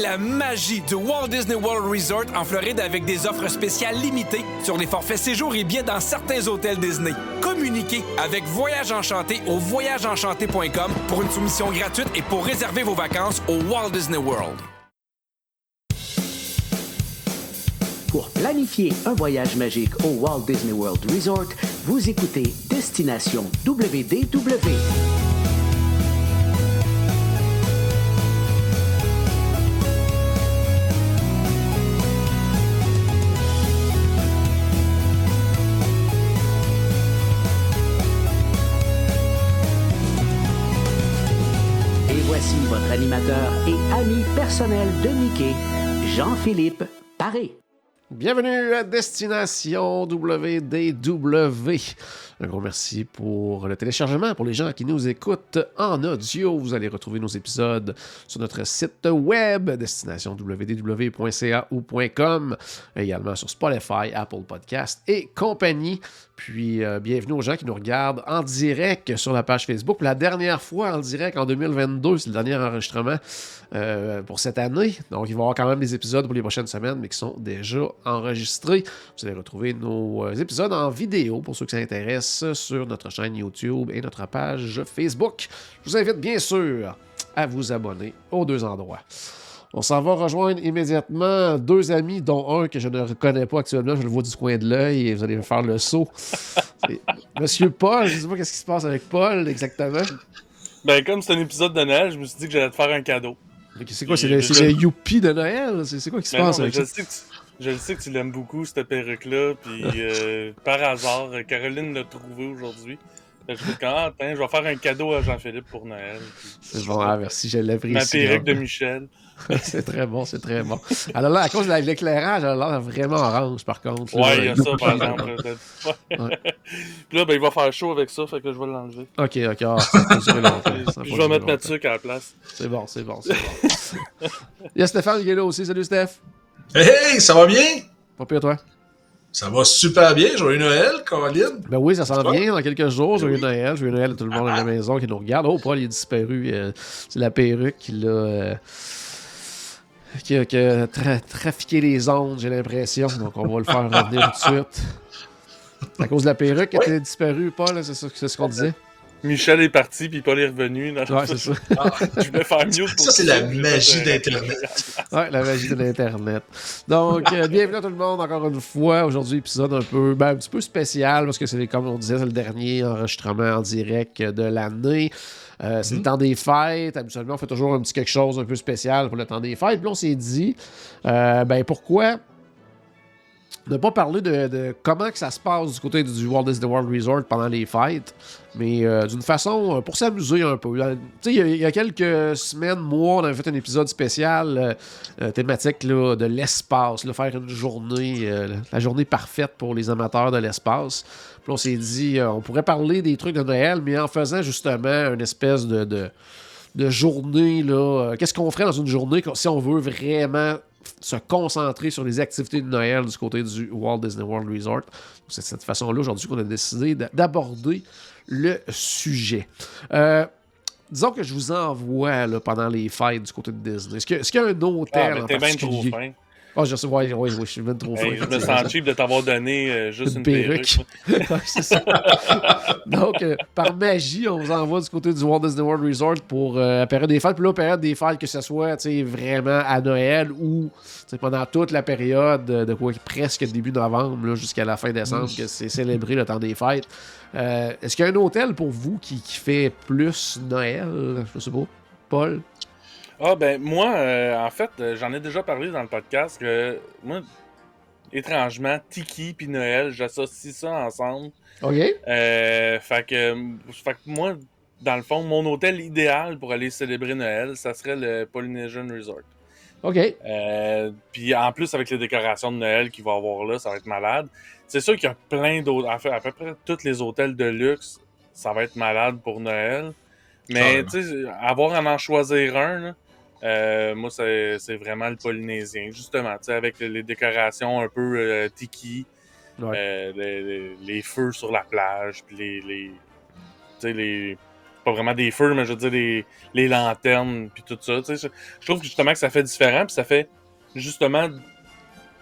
la magie du Walt Disney World Resort en Floride avec des offres spéciales limitées sur les forfaits séjours et billets dans certains hôtels Disney. Communiquez avec Voyage Enchanté au voyageenchanté.com pour une soumission gratuite et pour réserver vos vacances au Walt Disney World. Pour planifier un voyage magique au Walt Disney World Resort, vous écoutez Destination WDW. Et ami personnel de Mickey, Jean-Philippe Paré. Bienvenue à Destination WDW. Un gros merci pour le téléchargement. Pour les gens qui nous écoutent en audio, vous allez retrouver nos épisodes sur notre site web, destinationnwdw.ca ou .com, également sur Spotify, Apple Podcast et compagnie. Puis, euh, bienvenue aux gens qui nous regardent en direct sur la page Facebook. La dernière fois en direct en 2022, c'est le dernier enregistrement euh, pour cette année. Donc, il va y avoir quand même des épisodes pour les prochaines semaines, mais qui sont déjà enregistrés. Vous allez retrouver nos euh, épisodes en vidéo pour ceux qui s'intéressent sur notre chaîne YouTube et notre page Facebook. Je vous invite bien sûr à vous abonner aux deux endroits. On s'en va rejoindre immédiatement deux amis, dont un que je ne reconnais pas actuellement. Je le vois du coin de l'œil et vous allez faire le saut. Monsieur Paul, je ne sais pas qu'est-ce qui se passe avec Paul exactement. Ben, comme c'est un épisode de Noël, je me suis dit que j'allais te faire un cadeau. C'est quoi, c'est le, youpi de Noël? C'est quoi qui se Ben passe non, avec je, ça? sais que tu, je le sais que tu l'aimes beaucoup, cette perruque-là. Puis, euh, par hasard, Caroline l'a trouvé aujourd'hui. Je dis, ah, je vais faire un cadeau à Jean-Philippe pour Noël. Puis, C'est bon, ah, merci, je l'apprécie. Ma perruque de. Michel. c'est très bon, c'est très bon. Alors là, à cause de l'éclairage, elle a l'air vraiment orange, par contre. Ouais, il y a ça, par exemple. Ouais. Puis là, ben, il va faire chaud avec ça, fait que je vais l'enlever. Ok, ok, ah, ça peut durer longtemps. ça Puis peut je vais mettre ma tuque à la place. C'est bon, c'est bon, c'est bon. Il y a Stéphane qui est là aussi. Salut, Steph. Hey, ça va bien? Pas pire, toi? Ça va super bien. Joyeux Noël, Caroline. Ben oui, ça s'en vient dans quelques jours. Joyeux Oui. Noël. Joyeux Noël à tout le monde à la maison qui nous regarde. Oh, Paul, il est disparu. Euh, c'est la perruque qui l'a. euh, qui a, qui a tra- trafiqué les ondes, j'ai l'impression. Donc, on va le faire revenir tout de suite. À cause de la perruque que Ouais. t'es disparu, Paul, c'est ce qu'on disait? Michel est parti, puis Paul est revenu. Dans Ouais, c'est ça. je vais faire mieux pour Ça, c'est la magie d'Internet. Ouais, la magie de l'Internet. Donc, euh, bienvenue à tout le monde encore une fois. Aujourd'hui, épisode un peu, ben, un petit peu spécial parce que c'est, comme on disait, c'est le dernier enregistrement en direct de l'année. Euh, c'est le temps des fêtes. Habituellement, on fait toujours un petit quelque chose un peu spécial pour le temps des fêtes. Puis là, on s'est dit, euh, ben, pourquoi ne pas parler de, de comment que ça se passe du côté du Walt Disney World Resort pendant les fêtes, mais euh, d'une façon euh, pour s'amuser un peu. Euh, il y a- quelques semaines, mois, on avait fait un épisode spécial thématique là, de l'espace, faire une journée, la journée parfaite pour les amateurs de l'espace. Puis on s'est dit, on pourrait parler des trucs de Noël, mais en faisant justement une espèce de, de, journée. là, Qu'est-ce qu'on ferait dans une journée si on veut vraiment se concentrer sur les activités de Noël du côté du Walt Disney World Resort? C'est de cette façon-là aujourd'hui qu'on a décidé d'aborder le sujet. Euh, disons que je vous envoie là, pendant les fêtes du côté de Disney. Est-ce que- est-ce qu'il y a un Ah, hôtel mais en particulier? Ah, je sais, ouais, ouais, je suis bien trop Hey, je me sens cheap de t'avoir donné euh, juste Une perruque. c'est ça. Donc, euh, par magie, on vous envoie du côté du Walt Disney World Resort pour euh, la période des fêtes. Puis là, période des fêtes, que ce soit vraiment à Noël ou pendant toute la période de, quoi, presque début novembre jusqu'à la fin décembre, que c'est célébré le temps des fêtes. Est-ce qu'il y a un hôtel pour vous qui, qui fait plus Noël? Je sais pas. Paul? Ah, ben, moi, euh, en fait, euh, j'en ai déjà parlé dans le podcast que, moi, étrangement, Tiki puis Noël, j'associe ça ensemble. OK. Euh, fait, que, fait que moi, dans le fond, mon hôtel idéal pour aller célébrer Noël, ça serait le Polynesian Resort. OK. Euh, puis en plus, avec les décorations de Noël qu'il va y avoir là, ça va être malade. C'est sûr qu'il y a plein d'autres. En fait, à peu près tous les hôtels de luxe, ça va être malade pour Noël. Mais tu sais, avoir à en choisir un, là, euh, moi, c'est vraiment le polynésien. Justement, avec les, les décorations un peu euh, tiki, Ouais. euh, les, les- les feux sur la plage, puis les, les, les, pas vraiment des feux, mais je veux dire des, les lanternes, puis tout ça. Je je trouve justement que ça fait différent, puis ça fait justement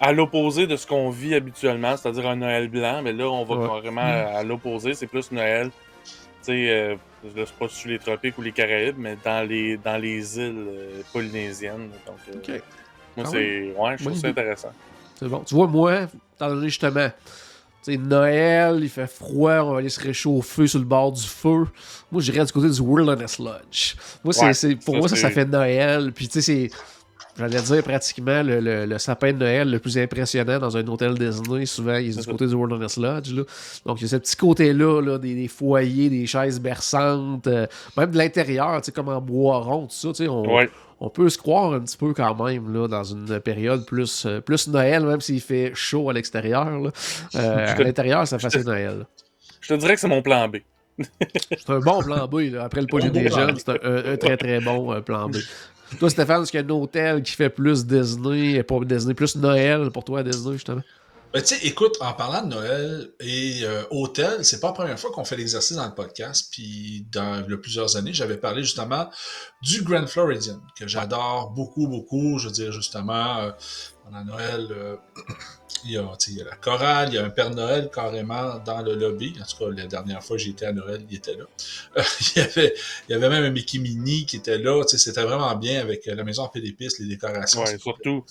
à l'opposé de ce qu'on vit habituellement, c'est-à-dire un Noël blanc, mais là, on va Ouais. carrément à, à l'opposé, c'est plus Noël, tu sais, euh, là, c'est pas sur les tropiques ou les Caraïbes, mais dans les, dans les îles euh, polynésiennes. Donc, euh, moi, Ah c'est. Ouais, je trouve ça intéressant. C'est bon. Tu vois, moi, étant donné justement, sais, Noël, il fait froid, on va aller se réchauffer sur le bord du feu. Moi, j'irais du côté du Wilderness Lodge. Moi, c'est, Ouais, c'est- pour ça, moi, ça, ça c'est- fait Noël. Puis, tu sais, c'est. J'allais dire pratiquement le, le- le sapin de Noël le plus impressionnant dans un hôtel Disney. Souvent, il est du côté du Wilderness Lodge. Là. Donc, il y a ce petit côté-là, là, des, des foyers, des chaises berçantes, euh, même de l'intérieur, tu sais, comme en bois rond, tout ça. tu sais, On, Ouais. on peut se croire un petit peu quand même là, dans une période plus, euh, plus Noël, même s'il fait chaud à l'extérieur. là. Euh, à l'intérieur, ça fait assez Noël. Je te dirais que c'est mon plan B. C'est un bon plan B. là. Après le plan Polynesian, B. c'est un, un- un très très bon euh, plan B. Toi, Stéphane, est-ce qu'il y a un hôtel qui fait plus Disney, pas Disney, plus Noël pour toi, Disney, justement? Ben, tu sais, écoute, en parlant de Noël et euh, hôtel, c'est pas la première fois qu'on fait l'exercice dans le podcast. Puis, dans il y a plusieurs années, j'avais parlé justement du Grand Floridian, que j'adore beaucoup, beaucoup. Je veux dire, justement, euh, pendant Noël, euh, il, y a, tu sais, il y a la chorale, il y a un Père Noël carrément dans le lobby. En tout cas, la dernière fois que j'étais à Noël, il était là. Euh, il, y avait, il y avait même un Mickey Mini qui était là. Tu sais, C'était vraiment bien avec euh, la maison en les décorations. C'était- surtout.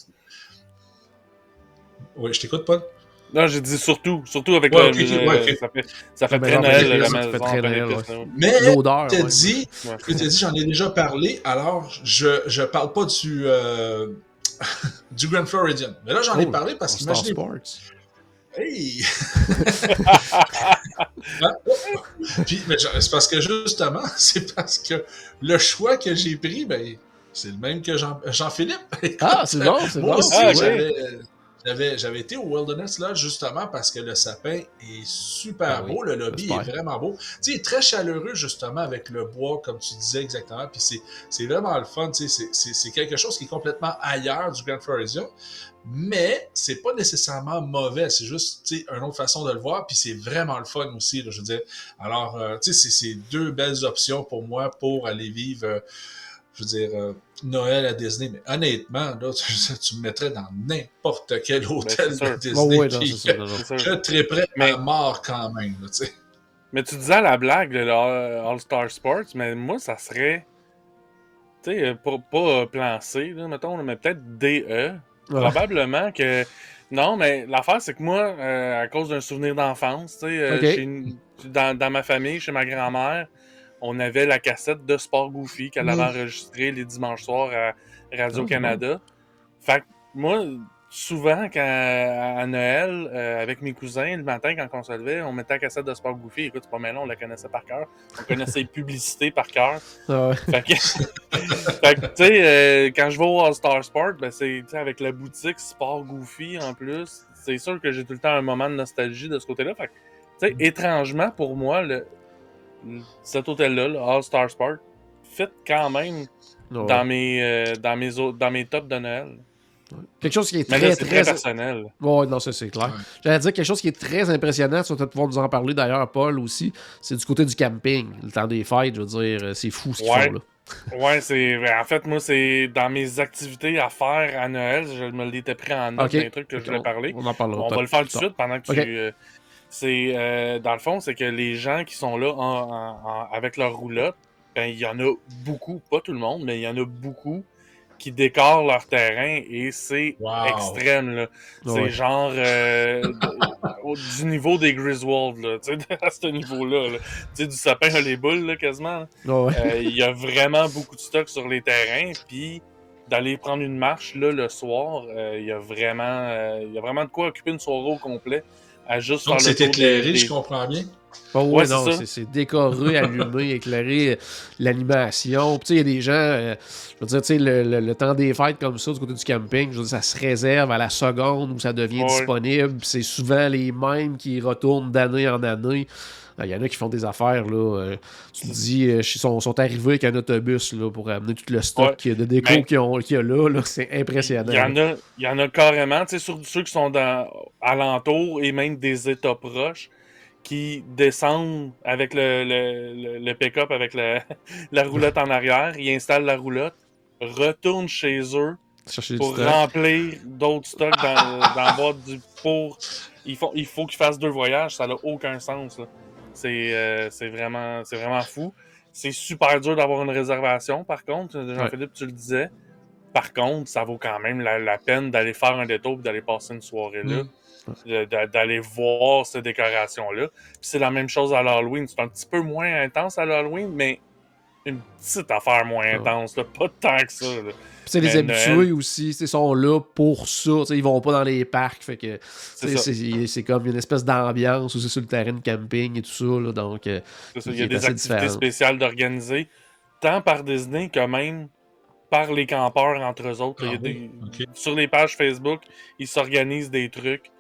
Oui, je t'écoute, Paul? Non, j'ai dit surtout. Surtout avec Ouais, le. ok, le- ouais, ok. Ça fait, ça fait La très Noël, la maison fait très Noël, ouais. Mais L'odeur. Je t'ai dit, j'en ai déjà parlé, alors je, je parle pas du, euh, du Grand Floridian. Mais là, j'en ai Oh, parlé parce Star qu'imaginez. Sports. Hey! Puis, c'est parce que justement, c'est parce que le choix que j'ai pris, ben, c'est le même que Jean- Jean-Philippe. Ah, c'est bon, c'est Moi bon. aussi, Ah. J'avais, j'avais, été au Wilderness là justement parce que le sapin est super Ah oui, beau, le lobby est vraiment beau. Tu sais, il est très chaleureux justement avec le bois, comme tu disais exactement. Puis c'est, c'est vraiment le fun. Tu sais, c'est, c'est, c'est quelque chose qui est complètement ailleurs du Grand Floridian, mais c'est pas nécessairement mauvais. C'est juste, tu sais, une autre façon de le voir. Puis c'est vraiment le fun aussi. Là, je veux dire. Alors, euh, tu sais, c'est, c'est deux belles options pour moi pour aller vivre. euh, je veux dire, euh, Noël à Disney, mais honnêtement, là, tu, tu me mettrais dans n'importe quel hôtel Ben, de Disney. Oh, ouais, non, puis je sûr. triperais Mais- à mort quand même, là, tu sais. Mais tu disais la blague, le All-Star Sports, mais moi, ça serait. Tu sais, euh, pas, pas euh, plan C, là, mettons, mais peut-être DE. Ouais. Probablement que. Non, mais l'affaire, c'est que moi, euh, à cause d'un souvenir d'enfance, tu sais, euh, dans ma famille, chez ma grand-mère, on avait la cassette de Sport Goofy qu'elle avait Mm. enregistrée les dimanches soirs à Ah, Radio-Canada. Fait que moi, souvent, quand, à Noël, euh, avec mes cousins, le matin, quand on se levait, on mettait la cassette de Sport Goofy. Écoute, c'est pas mal, on la connaissait par cœur. On connaissait les publicités par cœur. Ah ouais. Fait que, tu sais, euh, quand je vais au All-Star Sport, ben c'est, avec la boutique Sport Goofy en plus, c'est sûr que j'ai tout le temps un moment de nostalgie de ce côté-là. Fait que, tu sais, étrangement, pour moi, le- cet hôtel-là, le All-Star Sport, fit quand même Ouais. dans, mes, euh, dans, mes, dans mes tops de Noël. Quelque chose qui est très, là, très. très personnel. Ouais, non, ça c'est clair. Ouais. J'allais dire quelque chose qui est très impressionnant, tu vas peut-être pouvoir nous en parler d'ailleurs, Paul aussi. C'est du côté du camping. Le temps des fêtes, je veux dire, euh, c'est fou ce qu'ils Ouais. font là. Ouais, c'est. ben, En fait, moi, c'est dans mes activités à faire à Noël. Je me l'étais pris en note Ok. des trucs que je voulais On- parler. On en parlera. On va le faire tout de suite pendant que tu. euh, c'est euh, dans le fond, c'est que les gens qui sont là en- en- en- avec leur roulotte, ben il y en a beaucoup, pas tout le monde, mais il y en a beaucoup qui décorent leur terrain et c'est Wow. extrême là. C'est Ouais. genre euh, du niveau des Griswold là, tu sais, à ce niveau-là. là. Tu sais, du sapin à les boules là, quasiment. Ouais. Euh, Il y a vraiment beaucoup de stock sur les terrains, puis d'aller prendre une marche là le soir, euh, il y a vraiment, euh, il y a vraiment de quoi occuper une soirée au complet à juste Donc, faire le c'est éclairé, des- je comprends bien. Oh, Ouais, non, c'est- décoré, allumé, éclairé, euh, l'animation. Puis, tu sais, il y a des gens, euh, je veux dire, tu sais, le, le- le temps des fêtes comme ça, du côté du camping, je veux dire, ça se réserve à la seconde où ça devient Ouais. disponible. C'est souvent les mêmes qui retournent d'année en année. Euh, Il y en a qui font des affaires, là. euh, tu te dis, euh, ils sont, sont arrivés avec un autobus là, pour amener tout le stock de déco ont- qu'il y a là. là. C'est impressionnant. Il y en a, il y en a carrément, tu sais, sur ceux qui sont dans alentour et même des États proches, qui descendent avec le, le, le- le pick-up, avec la, la roulotte en arrière. Ils installent la roulotte, retournent chez eux Chercher pour remplir d'autres stocks dans, dans la boîte du pour. Il faut, il faut qu'ils fassent deux voyages, ça n'a aucun sens. là. C'est euh, c'est vraiment, fou. C'est super dur d'avoir une réservation, par contre. Jean-Philippe, tu le disais. Par contre, ça vaut quand même la, la peine d'aller faire un détour et d'aller passer une soirée là. Mm. D'aller voir ces décorations-là. Puis C'est la même chose à l'Halloween. C'est un petit peu moins intense à l'Halloween, mais une petite affaire moins intense. là. Pas tant que ça. sais, les habitués Noël- aussi, sais, sont là pour ça. Ils vont pas dans les parcs. Fait que c'est c'est comme une espèce d'ambiance aussi sur le terrain de camping et tout ça. Là, donc, euh, C'est ça, Il y a des activités différent. spéciales d'organiser, tant par Disney que même par les campeurs entre eux autres. Il y a Ah oui, des- ok. Sur les pages Facebook, ils s'organisent des trucs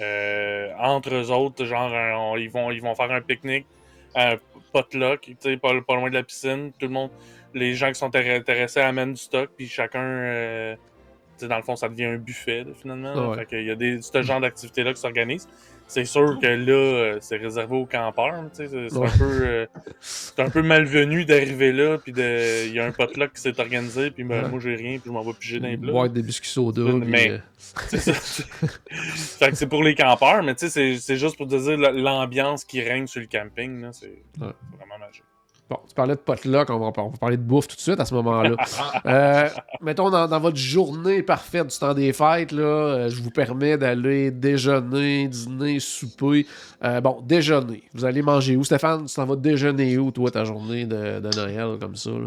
euh, entre eux autres. Genre, on- ils, vont, ils vont faire un pique-nique, un potluck, tu sais, pas, pas loin de la piscine. Tout le monde, les gens qui sont intér- intéressés amènent du stock, puis chacun. euh, dans le fond, ça devient un buffet, là, finalement. Ah ouais. Fait qu'il y a des, ce genre d'activités-là qui s'organisent. C'est sûr que là, euh, c'est réservé aux campeurs. tu sais, C'est Ouais. un peu, euh, c'est un peu malvenu d'arriver là, puis de, il y a un potluck qui s'est organisé, puis ben, Ouais. moi j'ai rien, puis je m'en vais piger dans les plats. boire des biscuits soda. Mais- euh, C'est ça. pour les campeurs, mais tu sais, c'est- juste pour te dire la- l'ambiance qui règne sur le camping. là, C'est Ouais. c'est vraiment magique. Bon, tu parlais de potluck, on va, on va parler de bouffe tout de suite à ce moment-là. Euh, mettons, dans, dans votre journée parfaite du temps des fêtes, là, euh, je vous permets d'aller déjeuner, dîner, souper. Euh, bon, déjeuner. Vous allez manger où? Stéphane, tu t'en vas déjeuner où, toi, ta journée de, de Noël, comme ça? là?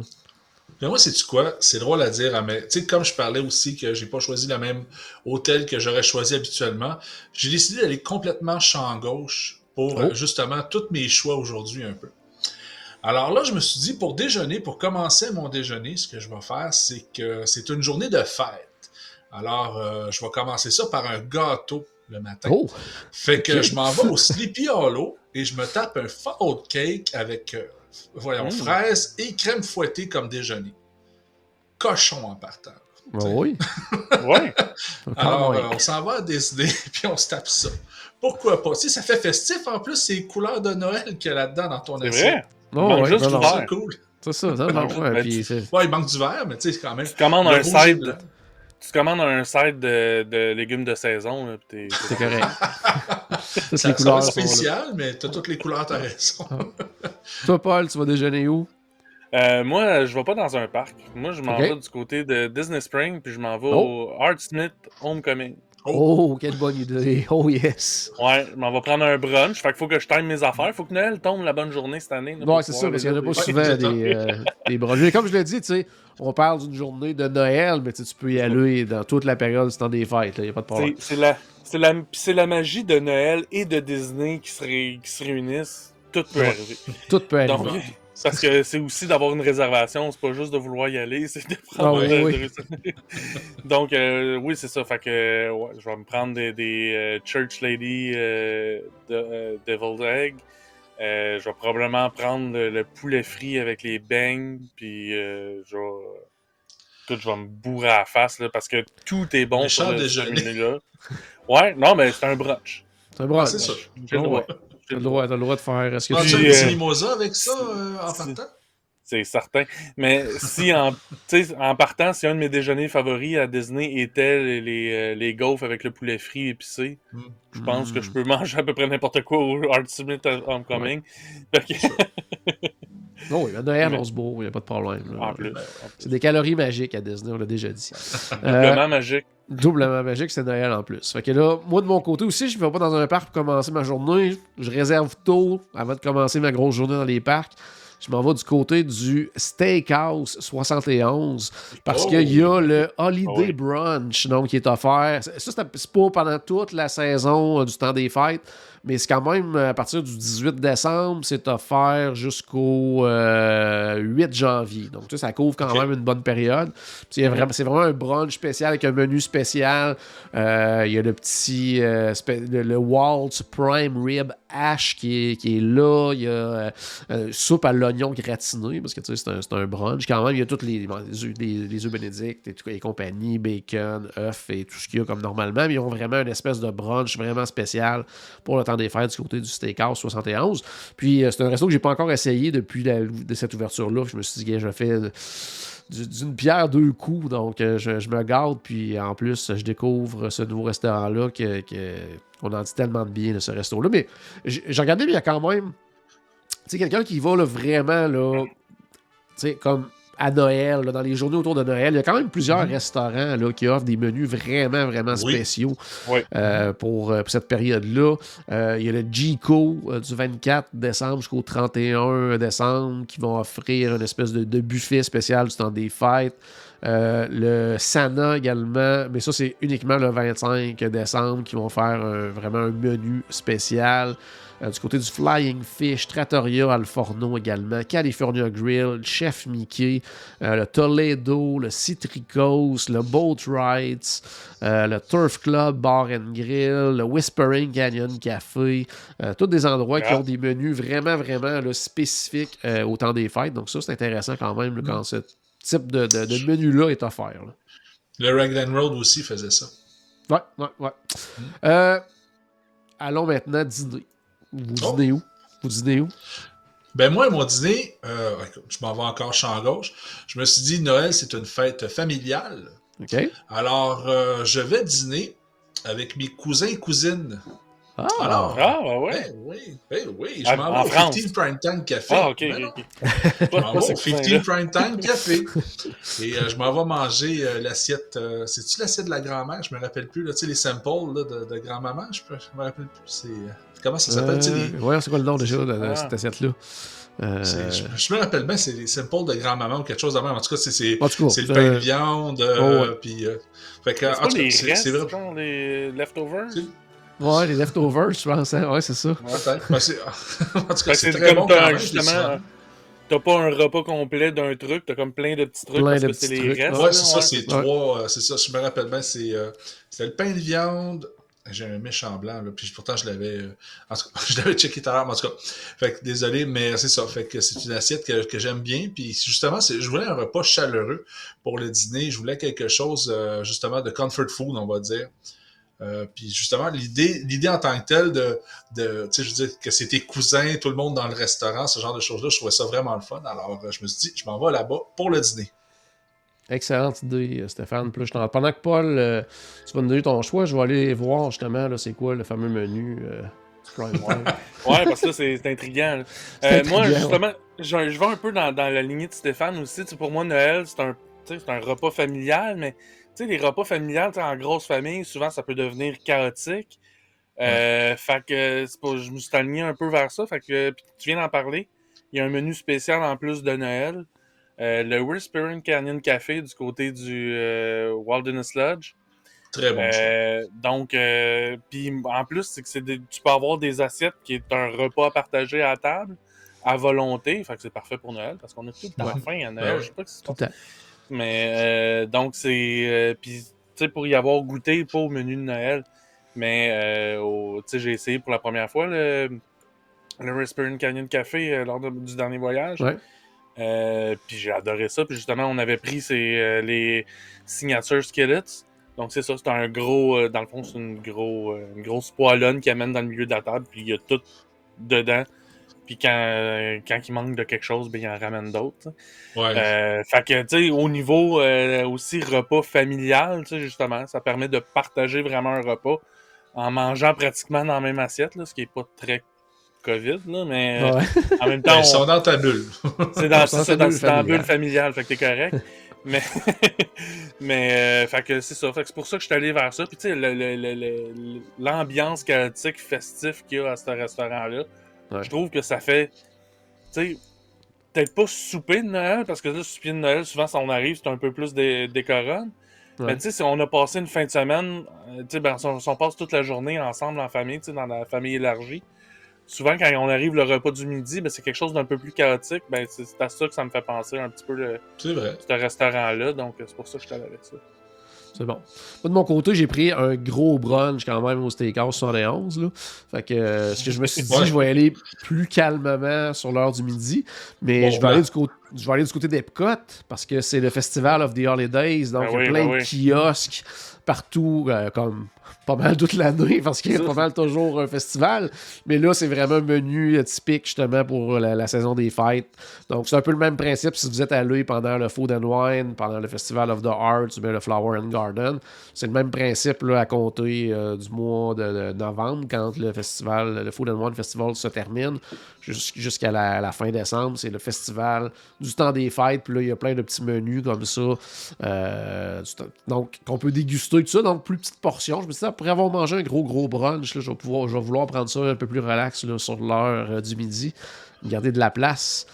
Mais moi, c'est-tu quoi? C'est drôle à dire, hein, mais tu sais, comme je parlais aussi que j'ai pas choisi le même hôtel que j'aurais choisi habituellement, j'ai décidé d'aller complètement champ gauche pour Oh. justement tous mes choix aujourd'hui un peu. Alors là, je me suis dit, pour déjeuner, pour commencer mon déjeuner, ce que je vais faire, c'est que c'est une journée de fête. Alors, euh, je vais commencer ça par un gâteau le matin. Oh! Fait que je m'en vais au Sleepy Hollow et je me tape un faux cake avec, euh, voyons, Mm. fraises et crème fouettée comme déjeuner. Cochon en partant. Ben oui. Alors, Ah, ouais. euh, on s'en va à Disney puis on se tape ça. Pourquoi pas? Sais, ça fait festif en plus, c'est les couleurs de Noël qu'il y a là-dedans dans ton c'est assiette. vrai. Oh, manque ouais, juste non, du non, verre. C'est cool. C'est ça, ça, ouais, Ben, puis tu- c'est- Ouais, il manque du verre, mais tu sais, c'est quand même. Tu commandes un side, blanc. tu commandes un side de, de légumes de saison, t'es- c'est correct. Ça, les couleurs sont là. spécial, mais t'as toutes les couleurs, t'as raison. Toi, Paul, tu vas déjeuner où? Euh, moi, je vais pas dans un parc. Moi, je m'en vais du côté de Disney Spring, puis je m'en vais Oh. au Art Smith Homecoming. Oh, quelle bonne idée. Oh, yes. Ouais, je m'en vais prendre un brunch. Fait qu'il faut que je time mes affaires. Faut que Noël tombe la bonne journée cette année. Ouais, c'est ça, parce qu'il n'y en a pas souvent des, euh, des brunchs. Mais Comme je l'ai dit, tu sais, on parle d'une journée de Noël, mais tu peux y aller dans toute la période du temps des fêtes, il n'y a pas de problème. C'est la, la, la magie de Noël et de Disney qui se, ré- qui se réunissent. Tout peut Ouais. arriver. Tout peut arriver. Donc, parce que c'est aussi d'avoir une réservation, c'est pas juste de vouloir y aller, c'est de prendre. Ah oui, de- oui. de réussir. Donc, euh, oui, c'est ça. Fait que ouais, je vais me prendre des, des euh, Church Lady euh, de, euh, Deviled Egg. Euh, je vais probablement prendre le, le poulet frit avec les beignes, puis euh, je vais. Je vais me bourrer à la face là, parce que tout est bon Méchant sur le, ce déjeuner. menu-là. Ouais, non, mais c'est un brunch. C'est un brunch. c'est ça. T'as le droit, t'as le droit de faire. Est-ce que tu. un Puis, petit mimosa avec ça euh, en partant? C'est certain. Mais si en, tu sais, en partant, si un de mes déjeuners favoris à Disney était les, les, euh, les gaufres avec le poulet frit épicé, Mm. je pense Mm. que je peux manger à peu près n'importe quoi au Art Summit Homecoming. Que- Oh, oui, à Noël, Mais- on se bourre, il n'y a pas de problème. là. en plus. C'est des calories magiques à Disney, on l'a déjà dit. Euh, Doublement magique. doublement magique, c'est Noël en plus. Fait que là, moi de mon côté aussi, je ne vais pas dans un parc pour commencer ma journée. Je réserve tôt avant de commencer ma grosse journée dans les parcs. Je m'en vais du côté du Steakhouse 71 parce Oh! qu'il y a le Holiday Ah oui. Brunch donc, qui est offert. Ça, c'est pas pendant toute la saison euh, du temps des fêtes, mais c'est quand même euh, à partir du 18 décembre, c'est offert jusqu'au euh, 8 janvier. Donc, ça couvre quand même une bonne période. C'est vraiment, un brunch spécial avec un menu spécial. Euh, Il y a le petit euh, le, le Waltz Prime Rib Hash qui est, qui est là. Il y a euh, euh, soupe à l'oignon gratiné parce que tu sais, c'est un, un brunch. Quand même, il y a tous les, les, œufs, bénédicts et, tout, et compagnie, bacon, œufs et tout ce qu'il y a comme normalement. Mais ils ont vraiment une espèce de brunch vraiment spécial pour le temps des fêtes du côté du Steakhouse 71. Puis euh, c'est un resto que j'ai pas encore essayé depuis de cette ouverture-là. Je me suis dit, je fais d'une pierre deux coups. Donc, euh, je, me garde. Puis en plus, je découvre ce nouveau restaurant-là que, on en dit tellement de bien de ce resto-là. Mais j'ai regardé, mais il y a quand même. Tu sais, quelqu'un qui va vraiment, là. Tu sais, comme à Noël, dans les journées autour de Noël. Il y a quand même plusieurs mhm. restaurants là, qui offrent des menus vraiment, vraiment spéciaux euh, pour, euh, pour, cette période-là. Euh, il y a le GCO du 24 décembre jusqu'au 31 décembre qui vont offrir une espèce de, de buffet spécial du temps des fêtes. le Sana également, mais ça c'est uniquement le 25 décembre qui vont faire vraiment un menu spécial. Euh, du côté du Flying Fish, Trattoria Al Forno également, California Grill, Chef Mickey, euh, le Toledo, le Citricos, le Boat Rides, euh, le Turf Club Bar and Grill, le Whispering Canyon Café, tous des endroits qui ont des menus vraiment, vraiment spécifiques au temps des fêtes. Donc ça, c'est intéressant quand même quand ce type de, de, menu-là est offert. Le Raglan Road aussi faisait ça. Ouais, ouais, ouais. allons maintenant dîner. Vous oh. dînez où? Vous dînez où? Ben moi, mon dîner, euh, je m'en vais encore champ gauche. Je me suis dit, Noël, c'est une fête familiale. OK. Alors, euh, je vais dîner avec mes cousins et cousines. Ah, Alors, ah ouais. Ben, oui, ben, oui, je m'en vais au 15 Prime Time Café. Ah, ok, ben ok. Je m'en vais au 15 Prime Time Café. Et euh, je m'en vais manger l'assiette. C'est-tu l'assiette de la grand-mère? Je me rappelle plus. Là, tu sais, les samples là, de, de grand-maman, je, je me rappelle plus. C'est. Comment ça s'appelle euh, Ouais, c'est quoi le nom déjà de, ah. cette assiette-là? Euh... Je, me rappelle bien, c'est les simples de grand-maman ou quelque chose de même. En tout cas, c'est le pain de viande. Euh, oh, puis, euh, fait que, en tout cas, c'est vrai. les leftovers? Ouais, les leftovers, je pense. Hein. Ouais, c'est ça. peut-être. Ben, en tout cas, c'est très bon. Justement, t'as pas un repas complet d'un truc, t'as comme plein de petits trucs plein parce que c'est les restes. Ouais, c'est ça, c'est trois. C'est ça, je me rappelle bien, c'est le pain de viande, j'ai un méchant blanc, là, puis pourtant je l'avais. Euh, en tout cas, je l'avais checké tout à l'heure, en tout cas. Fait que désolé, mais c'est ça. Fait que c'est une assiette que, que j'aime bien. Puis justement, je voulais un repas chaleureux pour le dîner. Je voulais quelque chose euh, justement de comfort food, on va dire. Euh, puis justement, l'idée, l'idée en tant que telle de, de tu sais, je veux dire, que c'était cousin, tout le monde dans le restaurant, ce genre de choses-là, je trouvais ça vraiment le fun. Alors, je me suis dit, je m'en vais là-bas pour le dîner. Excellente idée, Stéphane. Plus, pendant que Paul, euh, tu vas nous donner ton choix, je vais aller voir justement c'est quoi le fameux menu euh, ouais, parce que c'est intriguant. Euh, moi, justement, je, vais un peu dans, la lignée de Stéphane aussi. pour moi, Noël, c'est un, un repas familial, mais les repas familiales en grosse famille, souvent, ça peut devenir chaotique. Fait que je me suis aligné un peu vers ça. Fait que tu viens d'en parler. Il y a un menu spécial en plus de Noël. Euh, le Whispering Canyon Café du côté du euh, Wilderness Lodge. Très bon. Euh, donc, puis en plus, c'est que tu peux avoir des assiettes qui est un repas à partager à table à volonté. Fait que c'est parfait pour Noël parce qu'on a tout le temps faim à Noël. Je sais pas si c'est Mais donc, c'est. puis, tu sais, pour y avoir goûté, pas au menu de Noël, mais tu sais, j'ai essayé pour la première fois le, le Whispering Canyon Café lors du dernier voyage. Ouais. Euh, puis j'ai adoré ça. Puis justement, on avait pris euh, les signature skillets. Donc c'est ça, c'est un gros, euh, dans le fond, c'est une, gros, une grosse poêlonne qui amène dans le milieu de la table, puis il y a tout dedans. Puis quand, quand il manque de quelque chose, ben, il en ramène d'autres. Ouais. fait que, tu sais, au niveau aussi repas familial, tu sais, justement, ça permet de partager vraiment un repas en mangeant pratiquement dans la même assiette, là, ce qui est pas très COVID, là, mais en même temps. Ben, ils sont dans ta bulle. c'est dans, ça, dans, la bulle familiale, fait que t'es correct. mais, mais euh, fait que c'est ça. Fait que c'est pour ça que je suis allé vers ça. Puis, tu sais, l'ambiance chaotique, festive qu'il y a à ce restaurant-là, je trouve que ça fait. Tu sais, peut-être pas souper de Noël, parce que là, souper de Noël, souvent, ça on arrive, c'est un peu plus des, décorant. Mais tu sais, si on a passé une fin de semaine, euh, tu sais, ben, on, on, passe toute la journée ensemble en famille, tu sais, dans la famille élargie souvent, quand on arrive le repas du midi, ben, c'est quelque chose d'un peu plus chaotique. Ben, c'est à ça que ça me fait penser un petit peu le, ce restaurant-là. Donc, c'est pour ça que je suis allé avec ça. C'est bon. Moi, de mon côté, j'ai pris un gros brunch quand même au Steakhouse 71. Là. Fait que euh, ce que je me suis dit, je vais aller plus calmement sur l'heure du midi. Mais je vais aller du côté. Je vais aller du côté d'Epcot parce que c'est le Festival of the Holidays. Donc, Ben il y a oui, plein ben de oui. kiosques partout, euh, comme pas mal toute l'année parce qu'il y a pas mal toujours un festival. Mais là, c'est vraiment un menu euh, typique justement pour la, la saison des fêtes. Donc, c'est un peu le même principe si vous êtes allé pendant le Food and Wine, pendant le Festival of the Arts ou bien le Flower and Garden. C'est le même principe là, à compter euh, du mois de, de novembre quand le festival, le Food and Wine Festival se termine jus- jusqu'à la, la fin décembre. C'est le festival du temps des fêtes. Puis là, il y a plein de petits menus comme ça. euh, donc, qu'on peut déguster tout ça. Donc, plus petite portion. Je me suis dit, après avoir mangé un gros, gros brunch, là, je, vais pouvoir, je vais vouloir prendre ça un peu plus relax là, sur l'heure euh, du midi. Garder de la place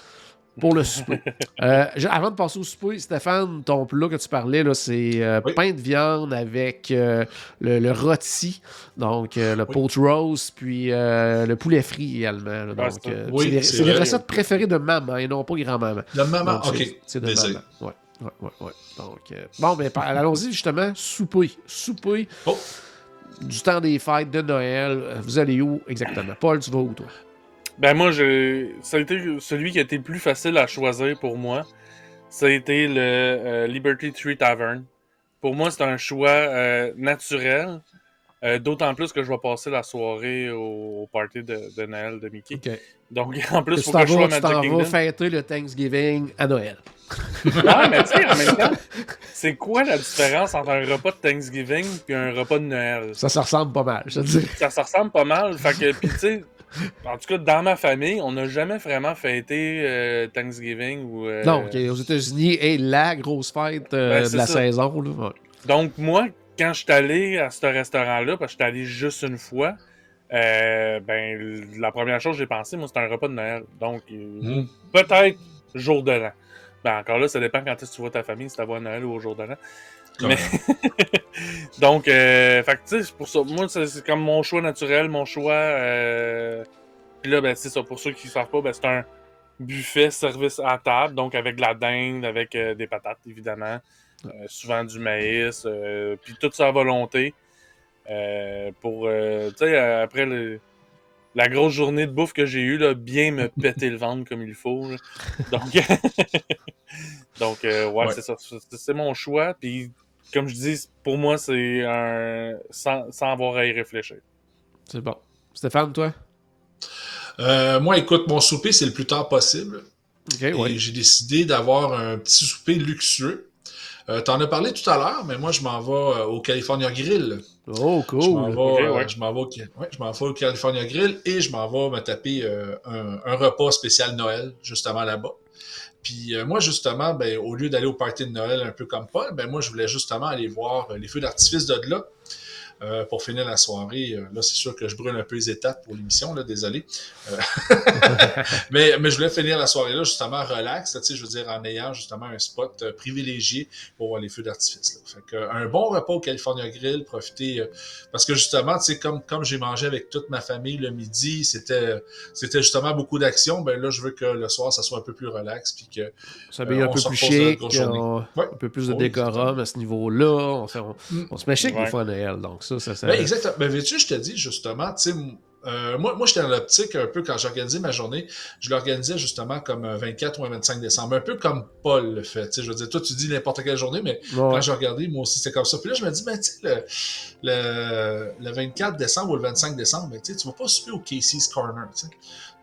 pour le souper. Euh, je- avant de passer au souper, Stéphane, ton plat que tu parlais, là, c'est euh, Oui. pain de viande avec euh, le, le rôti, donc le Oui. poach roast, puis le poulet frit également. là. Donc, c'est- oui, c'est les, les recettes préférées de maman et non pas grand-maman. Le maman, Donc, ok. C'est de Désolé. maman. Ouais. Ouais, ouais, ouais. Donc, bon, mais par- allons-y justement. Souper. Souper Oh. du temps des fêtes de Noël. Vous allez où exactement? Paul, tu vas où, toi? Ben moi, je... ça a été celui qui a été le plus facile à choisir pour moi. Ça a été le euh, Liberty Tree Tavern. Pour moi, c'est un choix euh, naturel. euh, D'autant plus que je vais passer la soirée au, au party de, de Noël de Mickey. Donc, en plus, il faut que je sois à Magic vas fêter le Thanksgiving à Noël. Ouais, mais tu sais, en même temps, c'est quoi la différence entre un repas de Thanksgiving et un repas de Noël? Ça se ressemble pas mal, je te dis. ça se ressemble pas mal. Fait que, puis tu sais, en tout cas, dans ma famille, on n'a jamais vraiment fêté euh, Thanksgiving ou. euh, Non, aux États-Unis, et la grosse fête euh, Ben, de la ça. saison. Là. ouais. Donc, moi, quand je suis allé à ce restaurant-là, parce que je suis allé juste une fois, ben, la première chose que j'ai pensé, moi, c'était un repas de Noël. Donc, euh, Mm. peut-être jour de l'an. Ben, encore là, ça dépend quand est-ce que tu vois ta famille, si tu vois Noël ou au jour de l'an. Mais- Donc, euh, fait que, pour ça. Moi, c'est comme mon choix naturel, mon choix. Euh... Puis là, ben, c'est ça. Pour ceux qui ne savent pas, ben, c'est un buffet service à table, donc avec de la dinde, avec euh, des patates, évidemment. Euh, souvent du maïs, euh, puis tout ça à volonté. Euh, pour, euh, tu sais, après le- la grosse journée de bouffe que j'ai eue, là, bien me péter le ventre comme il faut. là. Donc, donc euh, ouais, Ouais. c'est ça. C'est- C'est mon choix. Puis, comme je dis, pour moi, c'est un. Sans, sans avoir à y réfléchir. C'est bon. Stéphane, toi? Euh, moi, écoute, mon souper, c'est le plus tard possible. OK, Et oui. j'ai décidé d'avoir un petit souper luxueux. Euh, T'en as parlé tout à l'heure, mais moi, je m'en vais euh, au California Grill. Oh, Je m'en cool. vais, ouais. je m'en vais, au- ouais, vais California Grill et je m'en vais me taper euh, un, un repas spécial Noël, justement là-bas. Puis euh, moi, justement, ben, au lieu d'aller au party de Noël un peu comme Paul, ben, moi, je voulais justement aller voir euh, les feux d'artifice de là. Euh, pour finir la soirée, Euh, là, c'est sûr que je brûle un peu les étapes pour l'émission, là, désolé. Euh, mais, mais je voulais finir la soirée là, justement, relax, là, tu sais, je veux dire, en ayant justement un spot euh, privilégié pour voir les feux d'artifice. là. Fait que, un bon repas au California Grill, profiter, euh, parce que justement, tu sais, comme, comme j'ai mangé avec toute ma famille le midi, c'était, c'était justement beaucoup d'action, ben là, je veux que le soir, ça soit un peu plus relax, puis que S'habiller Euh, un peu plus chic, on- Ouais. un peu plus de Oui, décorum à ce niveau-là. On, fait- on- on se met chic des Ouais. fois à Noël, donc ça, ça, ça- Ben, exactement. Ben, veux-tu, je te dis justement, tu sais, euh, moi, moi j'étais dans l'optique un peu quand j'organisais ma journée, je l'organisais justement comme un 24 ou un 25 décembre, un peu comme Paul le fait. Tu sais, je veux dire, toi, tu dis n'importe quelle journée, mais Ouais. quand j'ai regardé, moi aussi, c'était comme ça. Puis là, je me dis, ben, tu sais, le, le, le 24 décembre ou le 25 décembre, ben, tu sais, tu vas pas souper au Casey's Corner, tu sais.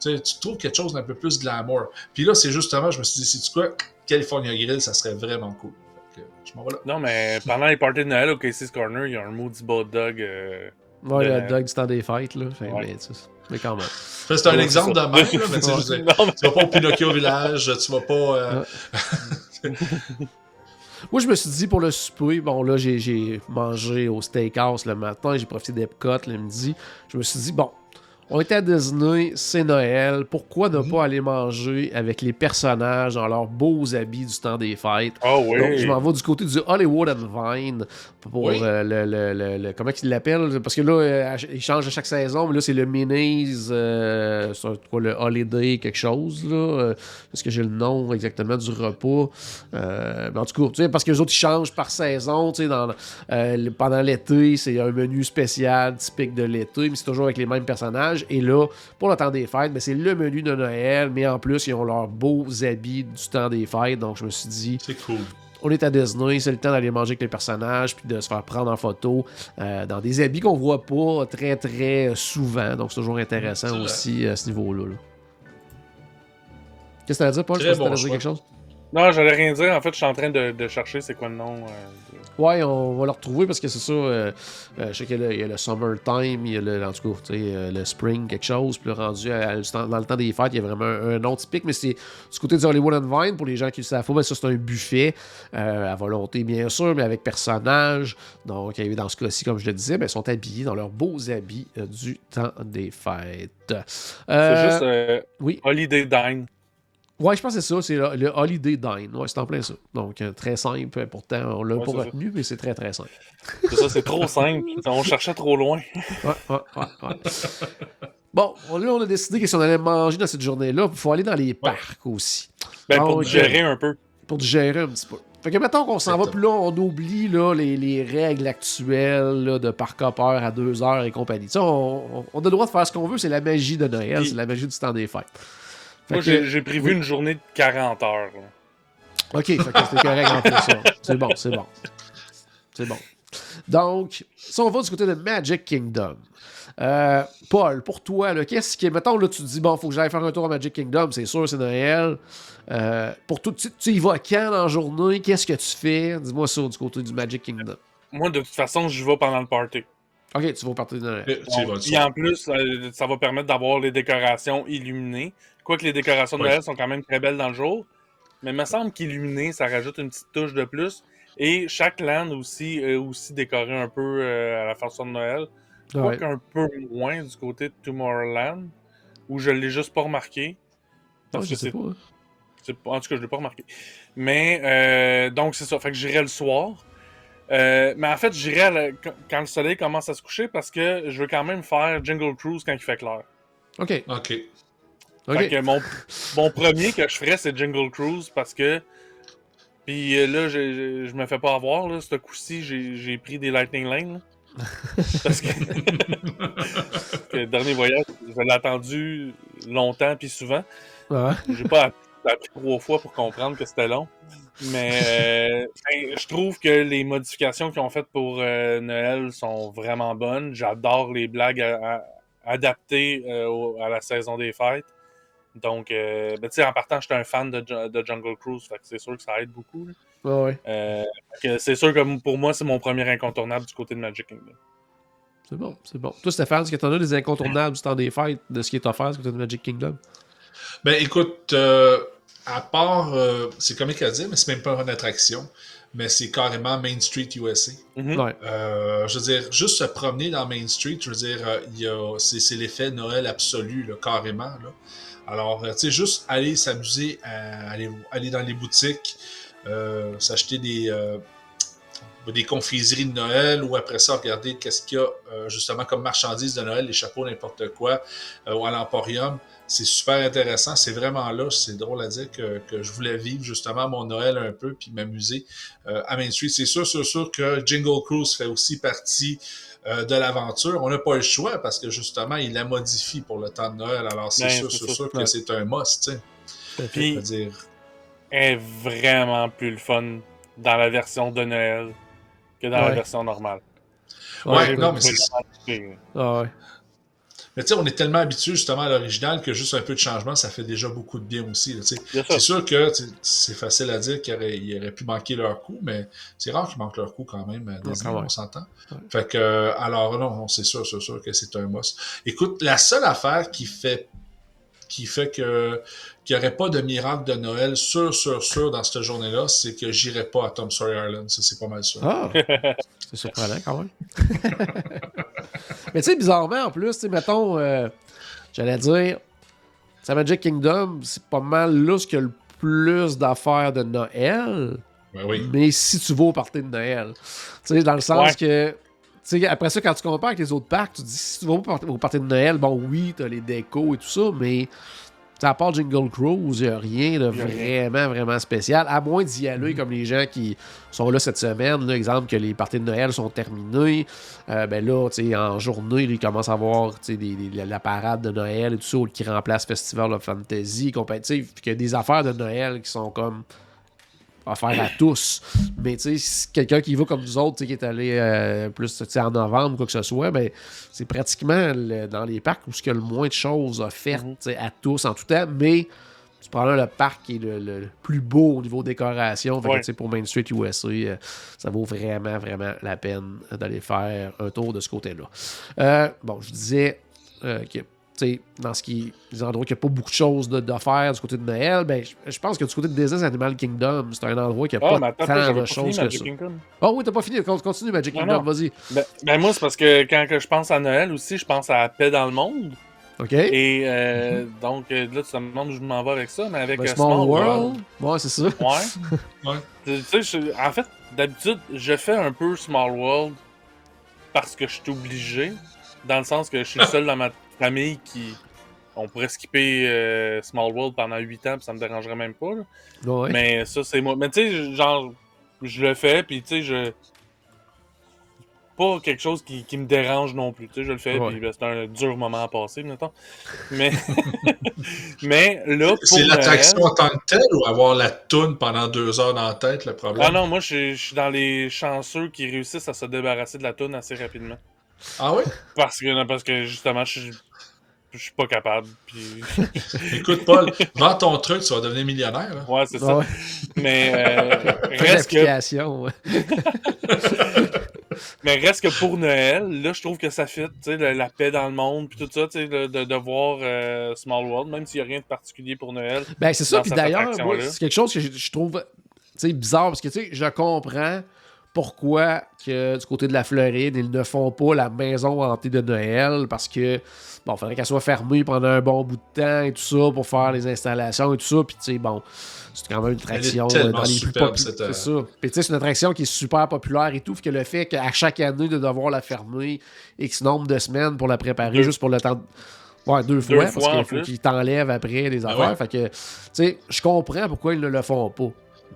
Tu tu trouves quelque chose d'un peu plus glamour. Puis là, c'est justement, je me suis dit, c'est tu quoi, California Grill, ça serait vraiment cool. Fait que je m'en vais là. Non, mais pendant les parties de Noël au Casey's Corner, il y a un maudit hot dog. euh, Ouais, le dog du temps des fêtes, là. Ouais. mais, quand même. C'est un Ouais, exemple de même, là, mais tu sais, je veux dire, Non, mais- Tu vas pas au Pinocchio Village, tu vas pas. euh, Moi, je me suis dit pour le souper, bon, là, j'ai mangé au steakhouse le matin, j'ai profité d'Epcot le midi. Je me suis dit, bon, on était à Disney, c'est Noël, pourquoi ne Mhm. pas aller manger avec les personnages dans leurs beaux habits du temps des fêtes? Ah oui. Donc, je m'en vais du côté du Hollywood and Vine pour Oui. euh, le, le- le- le- Comment ils l'appellent? Parce que là, euh, il change à chaque saison, mais là, c'est le Minis, euh, c'est quoi, le Holiday, quelque chose. là. Est-ce que j'ai le nom exactement du repas? Mais En tout cas, tu sais, parce que les autres, ils changent par saison. tu sais, Dans, pendant l'été, c'est un menu spécial typique de l'été, mais c'est toujours avec les mêmes personnages. Et là, pour le temps des fêtes, ben, c'est le menu de Noël, mais en plus, ils ont leurs beaux habits du temps des fêtes. Donc, je me suis dit, C'est cool. on est à Disney, c'est le temps d'aller manger avec les personnages, puis de se faire prendre en photo euh, dans des habits qu'on voit pas très très souvent. Donc c'est toujours intéressant C'est vrai. aussi à ce niveau-là. là. Qu'est-ce que t'as à dire, Paul? Je sais pas si bon dire quelque chose. Non, j'allais rien dire. En fait, je suis en train de, de chercher c'est quoi le nom. euh, de- Ouais, on va le retrouver parce que c'est ça. euh, euh, je sais qu'il y a le, il y a le summertime, il y a le, en tout cas, euh, le spring, quelque chose. Puis le rendu à- à- dans le temps des fêtes, il y a vraiment un, un nom typique, mais c'est du côté du Hollywood and Vine. Pour les gens qui le savent pas, ben ça, c'est un buffet à volonté, bien sûr, mais avec personnages. Donc, dans ce cas-ci, comme je le disais, ben, ils sont habillés dans leurs beaux habits du temps des fêtes. C'est juste Oui. Holiday Dine. Ouais, je pense que c'est ça, c'est le, le Holiday Dine. Ouais, c'est en plein ça. Donc, euh, très simple. Pourtant, on l'a Ouais, pas ça. retenu, mais c'est très, très simple. C'est ça, c'est trop simple. On cherchait trop loin. Ouais, ouais, ouais, ouais. Bon, là, on a décidé que si on allait manger dans cette journée-là, il faut aller dans les parcs aussi. Ben, pour digérer un peu. Pour digérer un petit peu. Fait que mettons qu'on s'en va, puis là, on oublie là, les, les règles actuelles là, de parc à deux heures et compagnie. Tu sais, on, on- on a le droit de faire ce qu'on veut, c'est la magie de Noël, c'est la magie du temps des fêtes. Fait Moi, que- j'ai prévu oui. une journée de 40 heures. là. OK, fait que c'était correct en fait, ça. C'est bon, c'est bon. C'est bon. Donc, si on va du côté de Magic Kingdom, euh, Paul, pour toi, qu'est-ce qui est. Mettons, là, tu te dis, bon, faut que j'aille faire un tour à Magic Kingdom, c'est sûr, c'est Noël. Euh, pour tout, tu, tu y vas quand en journée? Qu'est-ce que tu fais? Dis-moi ça du côté du Magic Kingdom. Moi, de toute façon, j'y vais pendant le party. OK, tu vas partir de Noël. Et en plus, euh, ça va permettre d'avoir les décorations illuminées. Quoique les décorations de. Noël sont quand même très belles dans le jour. Mais il me semble qu'illuminé, ça rajoute une petite touche de plus. Et chaque land aussi est aussi décoré un peu euh, à la façon de Noël. Ouais. Quoique un peu moins du côté de Tomorrowland, où je l'ai juste pas remarqué. Parce Ouais, que je sais c'est En tout cas, je l'ai pas remarqué. Mais euh, donc c'est ça. Fait que j'irai le soir. Euh, mais en fait, j'irai la- quand le soleil commence à se coucher parce que je veux quand même faire Jingle Cruise quand il fait clair. OK. OK. OK. Fait que mon, mon premier que je ferais, c'est Jingle Cruise parce que. Puis euh, là, j'ai- je me fais pas avoir. Là, ce coup-ci, j'ai pris des Lightning Lane. là. parce que... le dernier voyage, je l'ai attendu longtemps puis souvent. Ouais. J'ai pas appris, trois fois pour comprendre que c'était long. Mais euh, ben, je trouve que les modifications qu'ils ont faites pour euh, Noël sont vraiment bonnes. J'adore les blagues à- à- adaptées euh, à la saison des fêtes. Donc, euh, ben, tu sais, en partant, j'étais un fan de, de Jungle Cruise, fait que c'est sûr que ça aide beaucoup. là. Ouais. Euh, fait que c'est sûr que pour moi, c'est mon premier incontournable du côté de Magic Kingdom. C'est bon, c'est bon. Toi, Stéphane, est-ce que t'en as des incontournables du temps des fêtes de ce qui est offert du côté de Magic Kingdom? Ben écoute, euh, à part, euh, c'est comique à dire, mais c'est même pas une attraction, mais c'est carrément Main Street USA. Mhm. Ouais. Euh, je veux dire, juste se promener dans Main Street, je veux dire, euh, il y a- c'est, c'est l'effet Noël absolu, là, carrément. Là. Alors, euh, tu sais, juste aller s'amuser, aller, aller dans les boutiques, euh, s'acheter des, euh, des confiseries de Noël ou après ça, regarder qu'est-ce qu'il y a justement comme marchandises de Noël, les chapeaux, n'importe quoi, ou à l'Emporium. C'est super intéressant. C'est vraiment là, c'est drôle à dire que, que je voulais vivre justement mon Noël un peu puis m'amuser à Main Street. C'est sûr, sûr, sûr que Jingle Cruise fait aussi partie euh, de l'aventure. On n'a pas le choix parce que justement, il la modifie pour le temps de Noël. Alors, c'est Ben, sûr, c'est sûr, ça. sûr que Ouais. c'est un must. tu sais. Dire, est vraiment plus le fun dans la version de Noël que dans la version normale. Ouais, non, mais c'est-. Ah ouais. Mais tu sais, on est tellement habitué justement à l'original que juste un peu de changement, ça fait déjà beaucoup de bien aussi. là, tu sais. Bien sûr. C'est sûr que tu sais, c'est facile à dire qu'ils auraient, ils auraient pu manquer leur coup, mais c'est rare qu'ils manquent leur coup quand même. Disney, quand même. on s'entend. Ouais. Fait que, euh, alors non, non, c'est sûr, c'est sûr que c'est un must. Écoute, la seule affaire qui fait qui fait que qu'il n'y aurait pas de miracle de Noël sûr, sûr, sûr dans cette journée-là, c'est que j'irai pas à Tom Sawyer Island. Ça, c'est pas mal sûr. Ah! c'est surprenant quand même. Mais tu sais, bizarrement, en plus, tu mettons, euh, j'allais dire, ça Magic Kingdom, c'est pas mal là ce qu'il y a le plus d'affaires de Noël. Ouais, oui. Mais si tu vas au party de Noël. Tu sais, dans le sens Ouais. que. Tu sais, après ça, quand tu compares avec les autres parcs, tu te dis si tu vas au party de Noël, bon, oui, t'as les décos et tout ça, mais. À part Jingle Cruise, il n'y a rien de vraiment, vraiment spécial. À moins d'y aller comme les gens qui sont là cette semaine. Là, exemple que les parties de Noël sont terminées. Euh, ben là, tu sais, en journée, là, ils commencent à voir tu sais, des- des- la, parade de Noël et tout ça qui remplace Festival of Fantasy, compétitif. Puis qu'il y a des affaires de Noël qui sont comme affaires à tous. Mais tu sais, si quelqu'un qui va comme nous autres, qui est allé euh, plus en novembre, quoi que ce soit, ben, c'est pratiquement le- dans les parcs où il y a le moins de choses offertes Mhm. à tous en tout temps. Mais tu prends là le parc qui est le, le plus beau au niveau décoration. Fait Ouais. pour Main Street USA, euh, ça vaut vraiment, vraiment la peine d'aller faire un tour de ce côté-là. Euh, bon, je disais euh, que dans ce qui les endroits qu'il n'y a pas beaucoup de choses de, de faire du côté de Noël, ben, je, pense que du côté de Disney Animal Kingdom, c'est un endroit qui n'a Ah, pas attends, tant de choses que Magic ça. Kingdom. Oh oui, t'as pas fini. Con- Continue Magic Non, Kingdom, non. vas-y. Ben, ben moi, c'est parce que quand que je pense à Noël aussi, je pense à Paix dans le monde. OK? Et euh, donc, euh, là, tu te demandes où je m'en vais avec ça, mais avec Ben, euh, Small, World. Ouais, c'est ça. Ouais. Ouais. Tu sais, je- en fait, d'habitude, je fais un peu Small World parce que je suis obligé. Dans le sens que je suis le seul dans ma famille qui. On pourrait skipper euh, Small World pendant 8 ans, puis ça me dérangerait même pas. là. Ouais. Mais ça, c'est moi. Mais tu sais, genre, je le fais, puis tu sais, je. Pas quelque chose qui, qui me dérange non plus. Tu sais, je le fais, Ouais. puis ben, c'est un dur moment à passer, mettons. Mais. Mais là, pour. C'est l'attraction Noël- en tant que telle ou avoir la toune pendant deux heures dans la tête, le problème? Ah non, moi, je suis- je suis dans les chanceux qui réussissent à se débarrasser de la toune assez rapidement. Ah oui? Parce que, parce que justement, je suis. Je suis pas capable. Puis... Écoute, Paul, vends ton truc, tu vas devenir millionnaire. là. Ouais, c'est ça. Ouais. Mais, euh, reste que, mais reste que pour Noël, là, je trouve que ça fit, tu sais, la, la paix dans le monde, puis tout ça, tu sais, de, de, voir euh, Small World, même s'il n'y a rien de particulier pour Noël. Ben, c'est ça. Puis d'ailleurs, c'est quelque chose que je, je trouve tu sais, bizarre parce que tu sais, je comprends pourquoi que du côté de la Floride, ils ne font pas la maison hantée de Noël? Parce que bon, faudrait qu'elle soit fermée pendant un bon bout de temps et tout ça pour faire les installations et tout ça. Puis tu sais, bon, c'est quand même une attraction euh, dans les plus populaires. euh, C'est ça. Puis tu sais, c'est une attraction qui est super populaire et tout. Fait que le fait qu'à chaque année de devoir la fermer X nombre de semaines pour la préparer Deux. juste pour le temps de... Ouais, deux fois, parce fois qu'il faut qu'ils t'enlèvent après des Ah affaires. ouais? Fait que, tu sais, je comprends pourquoi ils ne le font pas.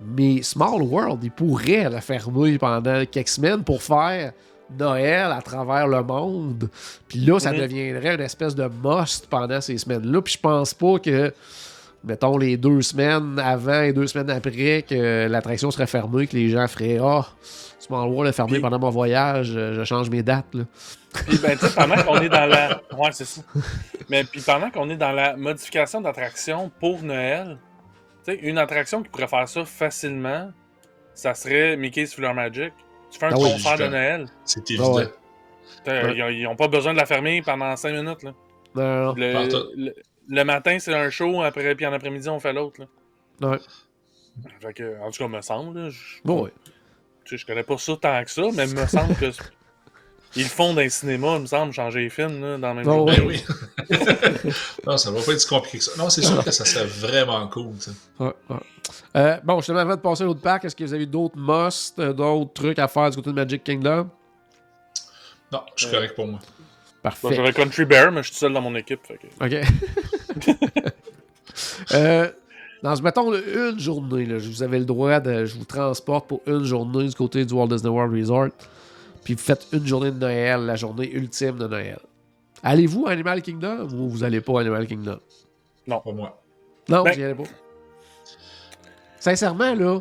Mais Small World, ils pourraient la fermer pendant quelques semaines pour faire Noël à travers le monde. Puis là, ça Mhm. deviendrait une espèce de must pendant ces semaines-là. Puis je pense pas que, mettons, les deux semaines avant et deux semaines après que l'attraction serait fermée, que les gens feraient Ah, Small World est fermé Puis- pendant mon voyage, je change mes dates. Là. Puis, ben, pendant qu'on est dans la. Ouais, c'est ça. Mais puis pendant qu'on est dans la modification d'attraction pour Noël, une attraction qui pourrait faire ça facilement, ça serait Mickey's Fleur Magic. Tu fais un Ah oui, concert de. Noël. C'est évident. ouais. T'as- Ouais. Ils, ont, ils ont pas besoin de la fermer pendant 5 minutes. Là. Non, non, non. Le, Partout. le, le matin, c'est un show, après, puis en après-midi, on fait l'autre. là. Ouais. Fait que, en tout cas, me semble. là, je, Bon, ouais. je connais pas ça tant que ça, mais il me semble que. Ils le font dans les cinémas, il me semble, changer les films là, dans le même Oh. Ben oui. non, ça va pas être si compliqué que ça. Non, c'est sûr que ça serait vraiment cool. Ouais, ouais. Euh, bon, justement, avant de passer à l'autre parc, est-ce que vous avez d'autres musts, euh, d'autres trucs à faire du côté de Magic Kingdom? Non, je suis correct pour moi. Bon, Parfait. J'avais Country Bear, mais je suis seul dans mon équipe. fait que- OK. euh, dans, mettons, là, une journée, là, je vous avais le droit de. Je vous transporte pour une journée du côté du Walt Disney World Resort. Puis vous faites une journée de Noël, la journée ultime de Noël. Allez-vous à Animal Kingdom? Ou vous allez pas à Animal Kingdom? Pour moi. Non, Ben- vous y allez pas. Sincèrement, là,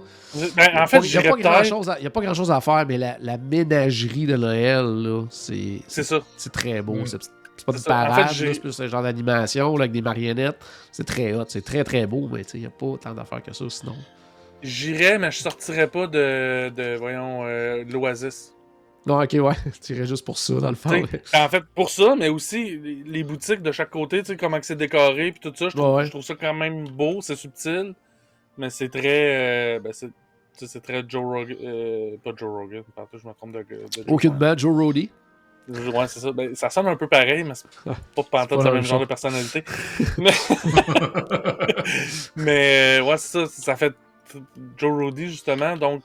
Ben, en fait, il n'y a, pas grand chose à, y a pas grand chose à faire, mais la, la ménagerie de Noël, là, c'est C'est ça. c'est très beau. Mm. C'est c'est pas C'est une ça. En parade, fait, c'est plus un genre d'animation là, avec des marionnettes. C'est très hot, c'est très très beau, mais il n'y a pas tant d'affaires que ça sinon. J'irais, mais je sortirais pas de, de voyons, euh, de l'Oasis. Non, ok, ouais, tu irais juste pour ça, dans le fond. Sais, En fait, pour ça, mais aussi les, boutiques de chaque côté, tu sais, comment c'est décoré, puis tout ça, je trouve, Ouais, ouais. je trouve ça quand même beau, c'est subtil, mais c'est très. euh, ben, c'est, tu sais, c'est très Joe Rogan. euh, pas Joe Rogan, pardon, je me trompe de. de Aucunement, Joe Roddy. Ouais, c'est ça. Ben, ça sonne un peu pareil, mais c'est Ah, pas pantoute le la même genre de personnalité. mais, mais euh, ouais, c'est ça. Ça fait Joe Roddy, justement. Donc,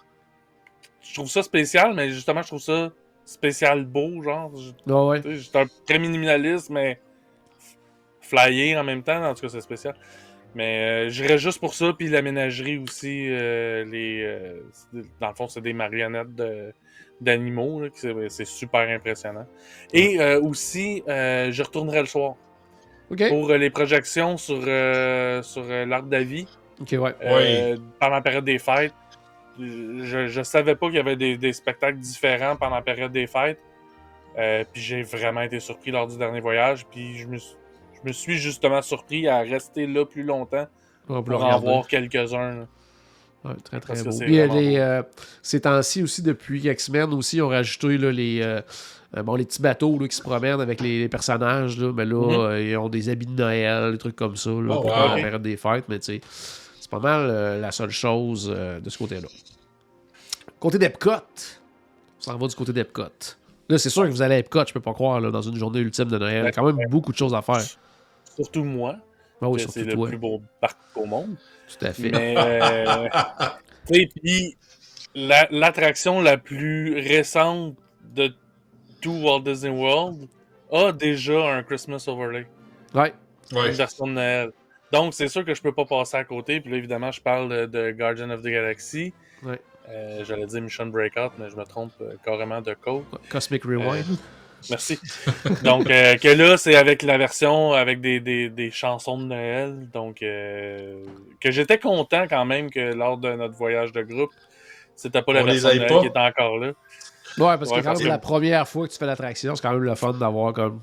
je trouve ça spécial, mais justement, je trouve ça spécial beau, genre. Je- Ouais, ouais. C'est un très minimaliste, mais flyé en même temps. En tout cas, c'est spécial. Mais euh, j'irais juste pour ça, puis la ménagerie aussi. euh, les, euh, dans le fond, c'est des marionnettes de- d'animaux. là, C'est c'est super impressionnant. Et euh, aussi, euh, je retournerai le soir Ok. pour euh, les projections sur, euh, sur euh, l'Arc d'Avis. Ok, ouais. Euh, pendant la période des fêtes. Je, savais pas qu'il y avait des, des spectacles différents pendant la période des fêtes. Euh, puis j'ai vraiment été surpris lors du dernier voyage. Puis je me, suis- je me suis justement surpris à rester là plus longtemps pour en voir quelques-uns. Ouais, très très Parce beau. Puis, euh, les, euh, ces temps-ci aussi, depuis quelques semaines aussi, ils ont rajouté là, les, euh, bon, les petits bateaux là, qui se promènent avec les, les personnages. Là, mais là, Mhm. ils ont des habits de Noël, des trucs comme ça, là, Oh, pour la période des fêtes. Mais tu sais, pas mal euh, la seule chose euh, de ce côté-là. Côté d'Epcot, on s'en va du côté d'Epcot. Là, c'est sûr que vous allez à Epcot, je peux pas croire, là, dans une journée ultime de Noël. Il y a quand même beaucoup de choses à faire. Surtout moi, Ah oui, c'est le toi. plus beau parc au monde. Tout à fait. Mais, euh, puis la- l'attraction la, plus récente de tout Walt Disney World a déjà un Christmas Overlay, Ouais. Ouais. une version de Noël. Donc, c'est sûr que je peux pas passer à côté. Puis là, évidemment, je parle de, de Guardian of the Galaxy. Ouais. Euh, J'allais dire Mission Breakout, mais je me trompe euh, carrément de code. Cosmic Rewind. Merci. Donc, euh, que là, c'est avec la version avec des, des, des chansons de Noël. Donc, euh, que j'étais content quand même que lors de notre voyage de groupe, c'était pas la On version de Noël pas? qui était encore là. Ouais, parce que quand même, la première fois que tu fais l'attraction, c'est quand même le fun d'avoir comme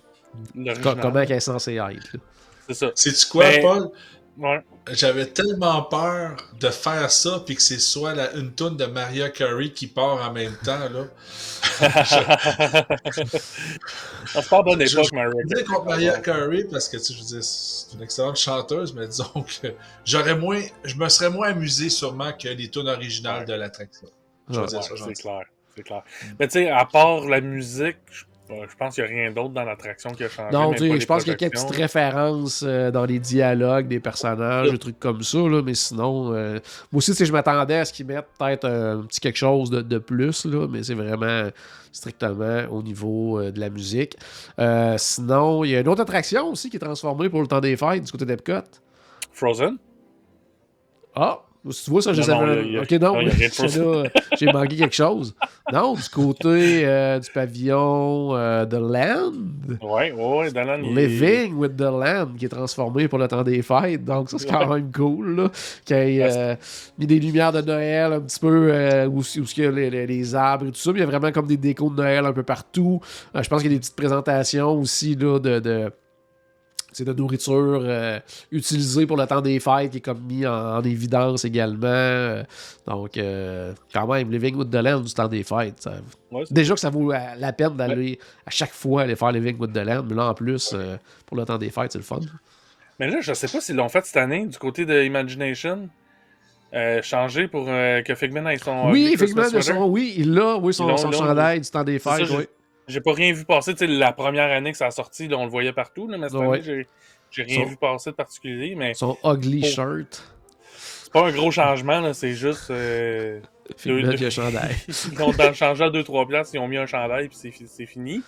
comment elle est censée être. là. C'est ça. Sais-tu quoi, Mais- Paul? Ouais. J'avais tellement peur de faire ça, puis que c'est soit la, une toune de Maria Carey qui part en même temps. Là. On se parle bonne Je- époque, je- Maria. Je contre Maria Carey parce que tu sais, je veux dire, c'est une excellente chanteuse, mais disons que j'aurais moins, je me serais moins amusé sûrement que les tunes originales de l'attraction. Je Ouais, c'est clair. C'est clair. Mais tu sais, à part la musique, je, je pense qu'il n'y a rien d'autre dans l'attraction qui a changé. Non, je pense qu'il y a quelques petites références euh, dans les dialogues des personnages, des trucs comme ça, là, mais sinon, euh, moi aussi, je m'attendais à ce qu'ils mettent peut-être un petit quelque chose de, de plus, là, mais c'est vraiment strictement au niveau euh, de la musique. Sinon, il y a une autre attraction aussi qui est transformée pour le temps des fêtes du côté d'Epcot. Frozen? Ah, tu vois ça, je savais. a- ok, non, a euh, j'ai manqué quelque chose. Non, du côté euh, du pavillon euh, The Land. Ouais, ouais, ouais. Dylan, il- Living with the Land qui est transformé pour le temps des fêtes. Donc, ça, c'est quand même cool. Ait euh, mis des lumières de Noël un petit peu euh, où, où il y a les, les- les arbres et tout ça. Mais il y a vraiment comme des décos de Noël un peu partout. Euh, je pense qu'il y a des petites présentations aussi là, de. De nourriture euh, utilisée pour le temps des fêtes qui est comme mis en, en évidence également. Euh, Donc, euh, quand même, Living with the Land du temps des fêtes. ça- Ouais, c'est- Déjà que ça vaut la, la peine d'aller à chaque fois aller faire Living with the Land, mais là en plus, euh, pour le temps des fêtes, c'est le fun. Mais là, je sais pas s'ils l'ont fait cette année du côté de Imagination. Euh, changé pour euh, que Figment ait son. oui, sweater. son, oui, il l'a, oui, Ils son, son chandail du temps des fêtes, oui. J'ai pas rien vu passer. La première année que ça a sorti, là, on le voyait partout. Là, mais cette Ouais. année, j'ai- rien Son- vu passer de particulier. Mais Son ugly Oh. shirt. c'est pas un gros changement. C'est juste. euh, deux- un chandail. Ils ont dans le changé à 2-3 places, ils ont mis un chandail puis c'est fi- c'est fini.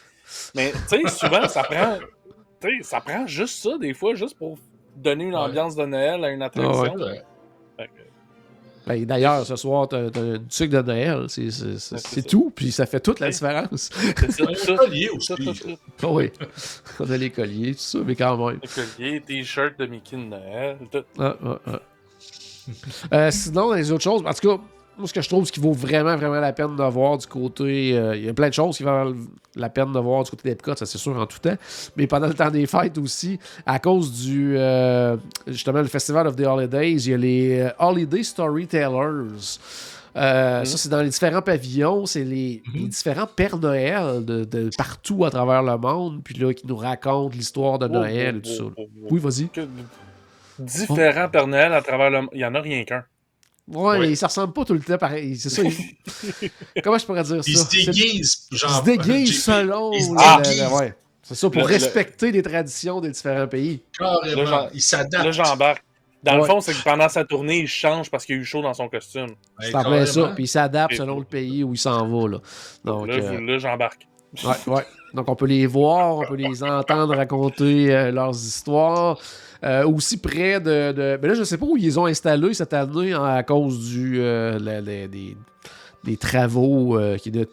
Mais tu sais, souvent, ça prend. Ça prend juste ça, des fois, juste pour donner une Ouais. ambiance de Noël à une attraction. Ouais. Ben, D'ailleurs, ce soir, t'as t'as une tuque de Noël, c'est tout, puis ça fait toute la différence. C'est ça, Un collier aussi. Ah oui, on a les colliers, tout ça, mais quand même. Le collier, t-shirt de Mickey de Noël, tout. Ah, ah, ah. Euh, sinon, dans les autres choses, en tout cas, moi, ce que je trouve, ce qui vaut vraiment, vraiment la peine de voir du côté. euh, Il y a plein de choses qui valent la peine de voir du côté d'Epcot, ça c'est sûr en tout temps. Mais pendant le temps des fêtes aussi, à cause du. euh, justement, le Festival of the Holidays, il y a les euh, Holiday Storytellers. Euh, Ça, c'est dans les différents pavillons, c'est les, les différents Pères Noël de, de partout à travers le monde, puis là, qui nous racontent l'histoire de Noël et tout ça. Oh, oh, oh, oh. Oui, vas-y. Différents Père Noël à travers le monde. Il y en a rien qu'un. Ouais, Oui. mais ça ressemble pas tout le temps pareil. C'est ça. il- Comment je pourrais dire Ils ça? se Ils genre. se déguisent JP, selon. Ils se déguisent la- ouais. C'est ça, pour Le- le- respecter les traditions des différents pays. Carrément. Ils s'adaptent. Là, j'embarque. Dans le Ouais. fond, c'est que pendant sa tournée, il change parce qu'il a eu chaud dans son costume. Ouais, C'est ça. Puis il s'adapte selon le pays où il s'en va. Là. Donc, là, euh, là, j'embarque. Ouais, ouais. Donc, on peut les voir, on peut les entendre raconter euh, leurs histoires. Euh, aussi près de, de- Mais là, je sais pas où ils ont installés cette année hein, à cause du, euh, des, des travaux qui ne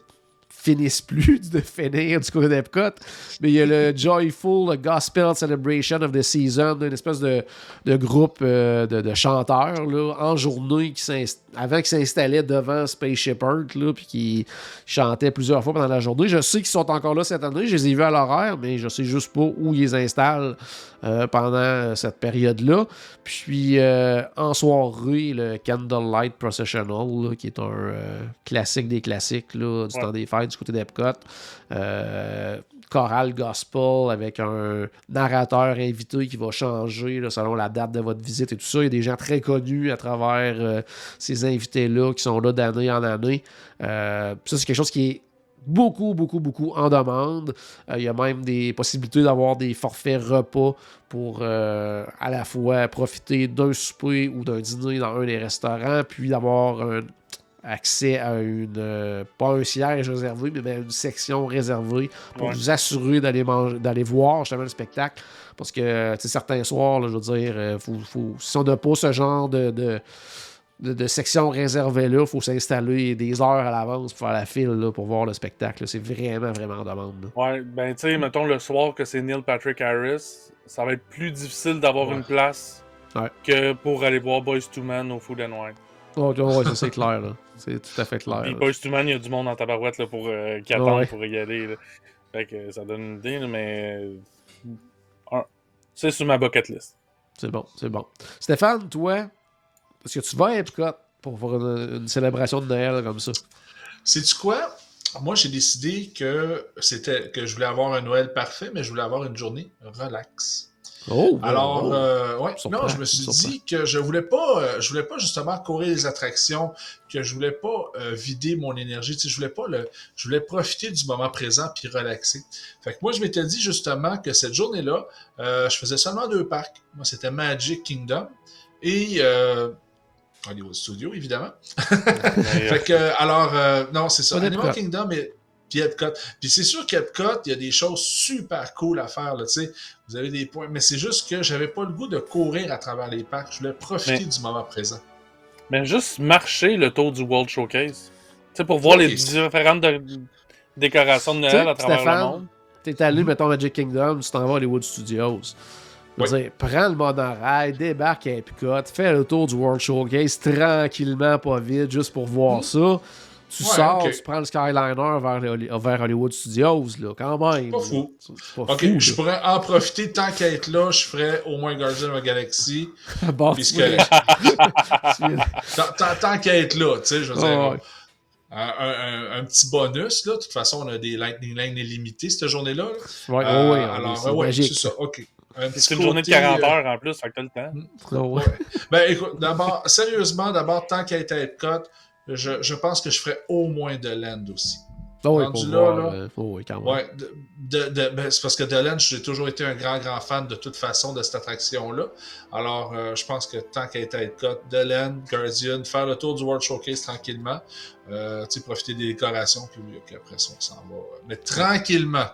finissent plus de finir du côté d'Epcot. Mais il y a le Joyful Gospel Celebration of the Season, une espèce de, de groupe euh, de, de chanteurs là, en journée qui avant qu'ils s'installaient devant Spaceship Earth, là, puis qui chantaient plusieurs fois pendant la journée. Je sais qu'ils sont encore là cette année, je les ai vus à l'horaire, mais je sais juste pas où ils installent euh, pendant cette période-là. Puis euh, en soirée, le Candlelight Processional, là, qui est un euh, classique des classiques là, du Ouais. temps des fêtes du côté d'Epcot. Chorale gospel avec un narrateur invité qui va changer là, selon la date de votre visite et tout ça. Il y a des gens très connus à travers ces invités-là qui sont là d'année en année. Ça, c'est quelque chose qui est beaucoup, beaucoup, beaucoup en demande. Euh, il y a même des possibilités d'avoir des forfaits repas pour euh, à la fois profiter d'un souper ou d'un dîner dans un des restaurants, puis d'avoir un accès à une euh, pas un siège réservé, mais bien une section réservée pour Ouais. vous assurer d'aller manger, d'aller voir justement le spectacle. Parce que tu sais, certains soirs, là, je veux dire, faut, faut- si on n'a pas ce genre de, de, de, de section réservée là, il faut s'installer des heures à l'avance pour faire la file là, pour voir le spectacle. C'est vraiment, vraiment en demande. là. Ouais, ben tu sais, mettons le soir que c'est Neil Patrick Harris, ça va être plus difficile d'avoir Ouais. une place Ouais. que pour aller voir Boys to Man au Food and Wine. Ouais, ouais, ça, c'est clair. là. C'est tout à fait clair. Puis. Boys to Man, il y a du monde en tabarouette là, pour, euh, qui attend pour y aller. là. Fait que ça donne une idée, mais. euh, C'est sur ma bucket list. C'est bon, c'est bon. Stéphane, toi, est-ce que tu vas à Epcot pour faire une, une célébration de Noël comme ça? Sais-tu quoi? Moi, j'ai décidé que c'était que je voulais avoir un Noël parfait, mais je voulais avoir une journée relax. Oh! Alors, oh. euh, ouais, non, je me suis dit que je voulais pas, euh, je voulais pas justement courir les attractions, que je voulais pas euh, vider mon énergie. Tu sais, je voulais pas le, je voulais profiter du moment présent puis relaxer. Fait que moi, je m'étais dit justement que cette journée-là, je faisais seulement deux parcs. Moi, c'était Magic Kingdom et euh, Hollywood Studio, évidemment. Fait que, euh, alors, euh, non, c'est ça. Animal. Kingdom et puis Epcot. Puis c'est sûr qu'Epcot, il y a des choses super cool à faire, là, tu sais. Vous avez des points. Mais c'est juste que j'avais pas le goût de courir à travers les parcs. Je voulais profiter Mais- du moment présent. mais juste marcher le tour du World Showcase. Tu sais, pour voir les différentes de- décorations de Noël à travers Stéphane, le monde. T'es allé, mettons, Magic Kingdom, tu t'en vas à Hollywood Studios. Oui. dire, prends le monorail, débarque à Epcot, fais le tour du World Showcase tranquillement, pas vite, juste pour voir ça. Tu Ouais, sors, tu prends le Skyliner vers, Holly- vers Hollywood Studios, là, quand même. Pas fou. C'est pas Ok, fou, je pourrais en profiter tant qu'à être là. Je ferais au moins Guardian of the Galaxy. Bon, tant tant- qu'à être là, tu sais, je veux dire. Ouais. Un, un- un petit bonus, là. De toute façon, on a des Lightning Lane illimités cette journée-là. là. Ouais, Euh, ouais, alors, c'est ouais, magique. c'est ça. Ok. Un petit C'est une journée de côté, 40 euh, heures en plus, fait que t'as le temps. Ah ouais. Ben écoute, d'abord, sérieusement, d'abord, tant qu'à être à Epcot, je, je pense que je ferais au moins de Land aussi. Ah ouais, Rendu pour là, voir, là. euh, oh ouais, quand même. Ouais, de, de- de- ben, c'est parce que de Land, j'ai toujours été un grand, grand fan de toute façon de cette attraction-là. Alors, euh, je pense que tant qu'à être à Epcot, de Land, Guardian, faire le tour du World Showcase tranquillement, euh, tu sais, profiter des décorations, puis oui, après ça, on s'en va. Mais tranquillement,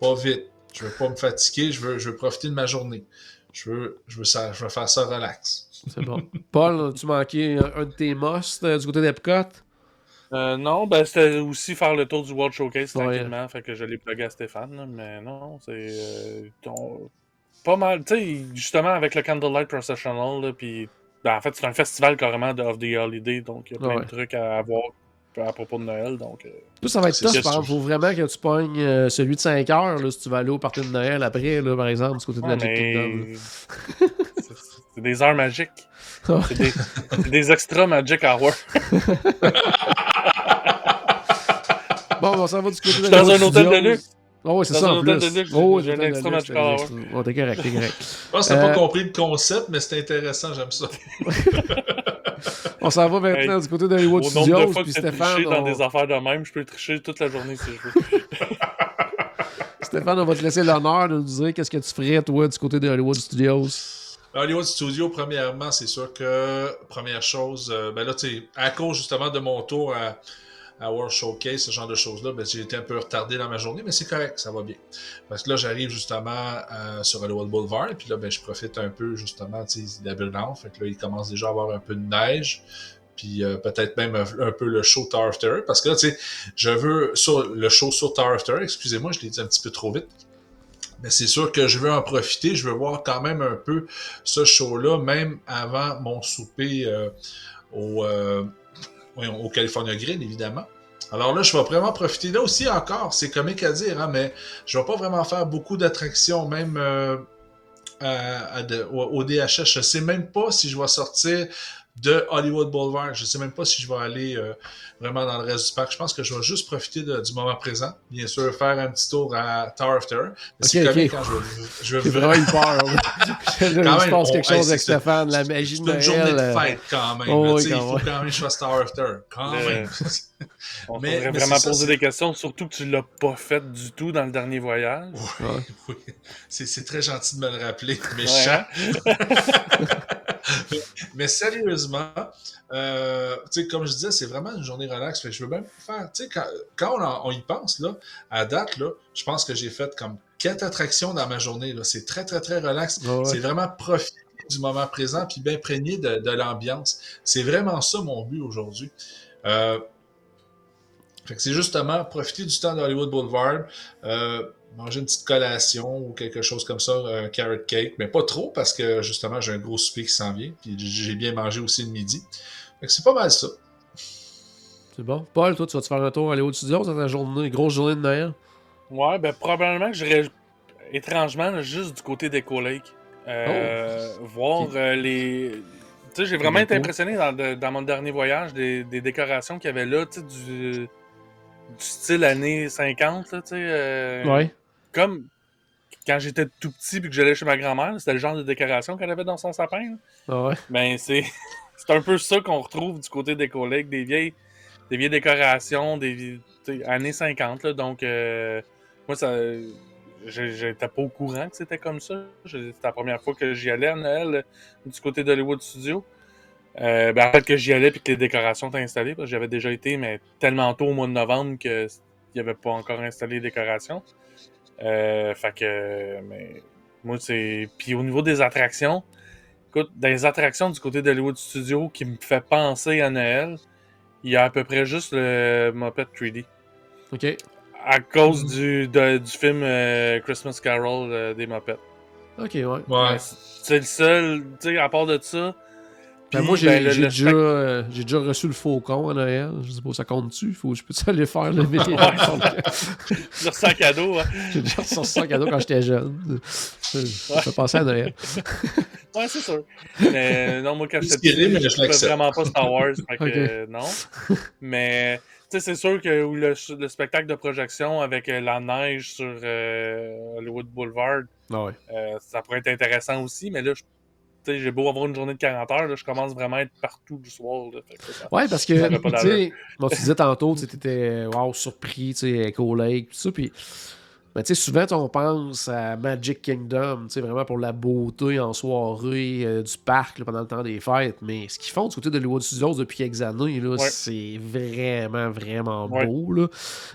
pas vite. Je veux pas me fatiguer, je veux, je veux profiter de ma journée. Je veux, je veux, ça, je veux faire ça relax. C'est bon. Paul, tu manquais un, un de tes musts euh, du côté d'Epcot? Euh, non, ben c'était aussi faire le tour du World Showcase Ouais. tranquillement, fait que je l'ai plugué à Stéphane, là, mais non, c'est euh, ton- pas mal, tu sais, justement avec le Candlelight Processional, puis ben, en fait c'est un festival carrément de Of the Holiday, donc il y a plein Ouais. de trucs à voir à propos de Noël, donc euh, Tout ça va être tough, exemple. Faut vraiment que tu pognes euh, celui de 5 heures là, si tu vas aller au party de Noël après, là, par exemple, du côté de Kingdom. mais c'est des heures magiques, c'est des, extra magic hours. bon, on s'en va du côté de Dans Hollywood un hôtel de luxe. Oh, oui, c'est ça un en hôtel plus. de luxe, Oh, j'ai un de extra extra. Oh, t'es correct, t'es correct. Je pense que t'as Euh, pas compris le concept, mais c'est intéressant, j'aime ça. On s'en va maintenant Hey, du côté d'Hollywood Au nombre Studios. de fois que Stéphane, dans on... des affaires de même, je peux tricher toute la journée si je veux. Stéphane, on va te laisser l'honneur de nous dire qu'est-ce que tu ferais, toi, du côté de Hollywood Studios. Hollywood Studio, premièrement, c'est sûr que, première chose, euh, ben là, tu sais, à cause justement de mon tour à, à World Showcase, ce genre de choses-là, ben, j'ai été un peu retardé dans ma journée, mais c'est correct, ça va bien. Parce que là, j'arrive justement euh, sur Hollywood Boulevard, et puis là, ben, je profite un peu justement de la bulle Fait que là, il commence déjà à avoir un peu de neige puis euh, peut-être même un, peu le show Tower of Terror, parce que là, tu sais, je veux, sur le show sur Tower of Terror, excusez-moi, je l'ai dit un petit peu trop vite, mais c'est sûr que je veux en profiter, je veux voir quand même un peu ce show-là, même avant mon souper euh, au, euh, au California Grill, évidemment. Alors là, je vais vraiment profiter. Là aussi, encore, c'est comique à dire, hein, mais je vais pas vraiment faire beaucoup d'attractions, même au, DHS. Je sais même pas si je vais sortir de Hollywood Boulevard. Je ne sais même pas si je vais aller euh, vraiment dans le reste du parc. Je pense que je vais juste profiter du moment présent. Bien sûr, faire un petit tour à Tower of Terror. C'est okay. quand je vais... J'ai vraiment eu peur. je même, pense quelque chose avec Stéphane, la magie de Noël. C'est une journée de euh, fête quand même. Oh, il faut quand même que je fasse Tower of Terror. Quand même. On mais, vraiment poser des questions, surtout que tu l'as pas fait du tout dans le dernier voyage. Oui, oui. C'est très gentil de me le rappeler, méchant. Ouais. Mais sérieusement, euh, comme je disais, c'est vraiment une journée relax. je veux même faire, quand, quand on, y pense, là, à date, là, je pense que j'ai fait comme quatre attractions dans ma journée. C'est très, très, très relax. C'est vraiment profiter du moment présent puis bien prégné de, l'ambiance. C'est vraiment ça mon but aujourd'hui. Euh, c'est justement profiter du temps d'Hollywood Boulevard. Euh, manger une petite collation ou quelque chose comme ça, un carrot cake, mais pas trop parce que justement j'ai un gros souper qui s'en vient, puis j'ai bien mangé aussi le midi. Fait que c'est pas mal ça. C'est bon. Paul, toi, tu vas te faire un tour aller au studio dans ta journée, grosse journée de Noël? Ouais, ben probablement que j'irais étrangement juste du côté des collègues. Euh, oh. Voir euh, les. Tu sais, j'ai vraiment été impressionné dans, mon dernier voyage des, décorations qu'il y avait là, tu sais, du, du style années 50, tu sais. Euh, ouais comme quand j'étais tout petit et que j'allais chez ma grand-mère, c'était le genre de décoration qu'elle avait dans son sapin. Ah ouais. Ben, c'est, c'est un peu ça qu'on retrouve du côté des collègues, des vieilles, des vieilles décorations, des années 50. Là, donc, euh, moi, ça, j'étais pas au courant que c'était comme ça. C'était la première fois que j'y allais à Noël du côté d'Hollywood Studio. Euh, ben, en fait, que j'y allais et que les décorations étaient installées, parce que j'avais déjà été, mais tellement tôt au mois de novembre qu'il n'y avait pas encore installé les décorations. Euh, fait que, mais, moi, c'est. Puis au niveau des attractions, écoute, dans les attractions du côté d'Hollywood Studio qui me fait penser à Noël, il y a à peu près juste le Muppet 3D. OK. À cause du, du film euh, Christmas Carol euh, des Muppets. Ok, ouais. ouais. C'est le seul, tu sais, à part de ça, ben, moi, j'ai ben, déjà, euh, déjà, reçu le faucon à Noël. Je sais pas, ça compte-tu? Faut, je peux-tu aller faire le métier? J'ai reçu un cadeau. Hein. J'ai déjà reçu un cadeau quand j'étais jeune. Ça ouais. passé à Noël. ouais, c'est sûr. Mais non, moi, quand j'étais petit, je ne vraiment pas Star Wars. Fait que, non. Mais tu sais, c'est sûr que le, le, spectacle de projection avec euh, la neige sur euh, Hollywood Boulevard, ah ouais. euh, ça pourrait être intéressant aussi, mais là, je j'ai beau avoir une journée de 40 heures, là, je commence vraiment à être partout du soir. Là, ouais, parce que, tu sais, tu disais tantôt, tu étais wow, surpris, tu sais, Echo Lake, tout ça, puis mais tu sais, souvent, on pense à Magic Kingdom, tu sais, vraiment pour la beauté en soirée euh, du parc pendant le temps des fêtes. Mais ce qu'ils font du côté de Hollywood Studios depuis quelques années, là, c'est vraiment, vraiment beau. Là.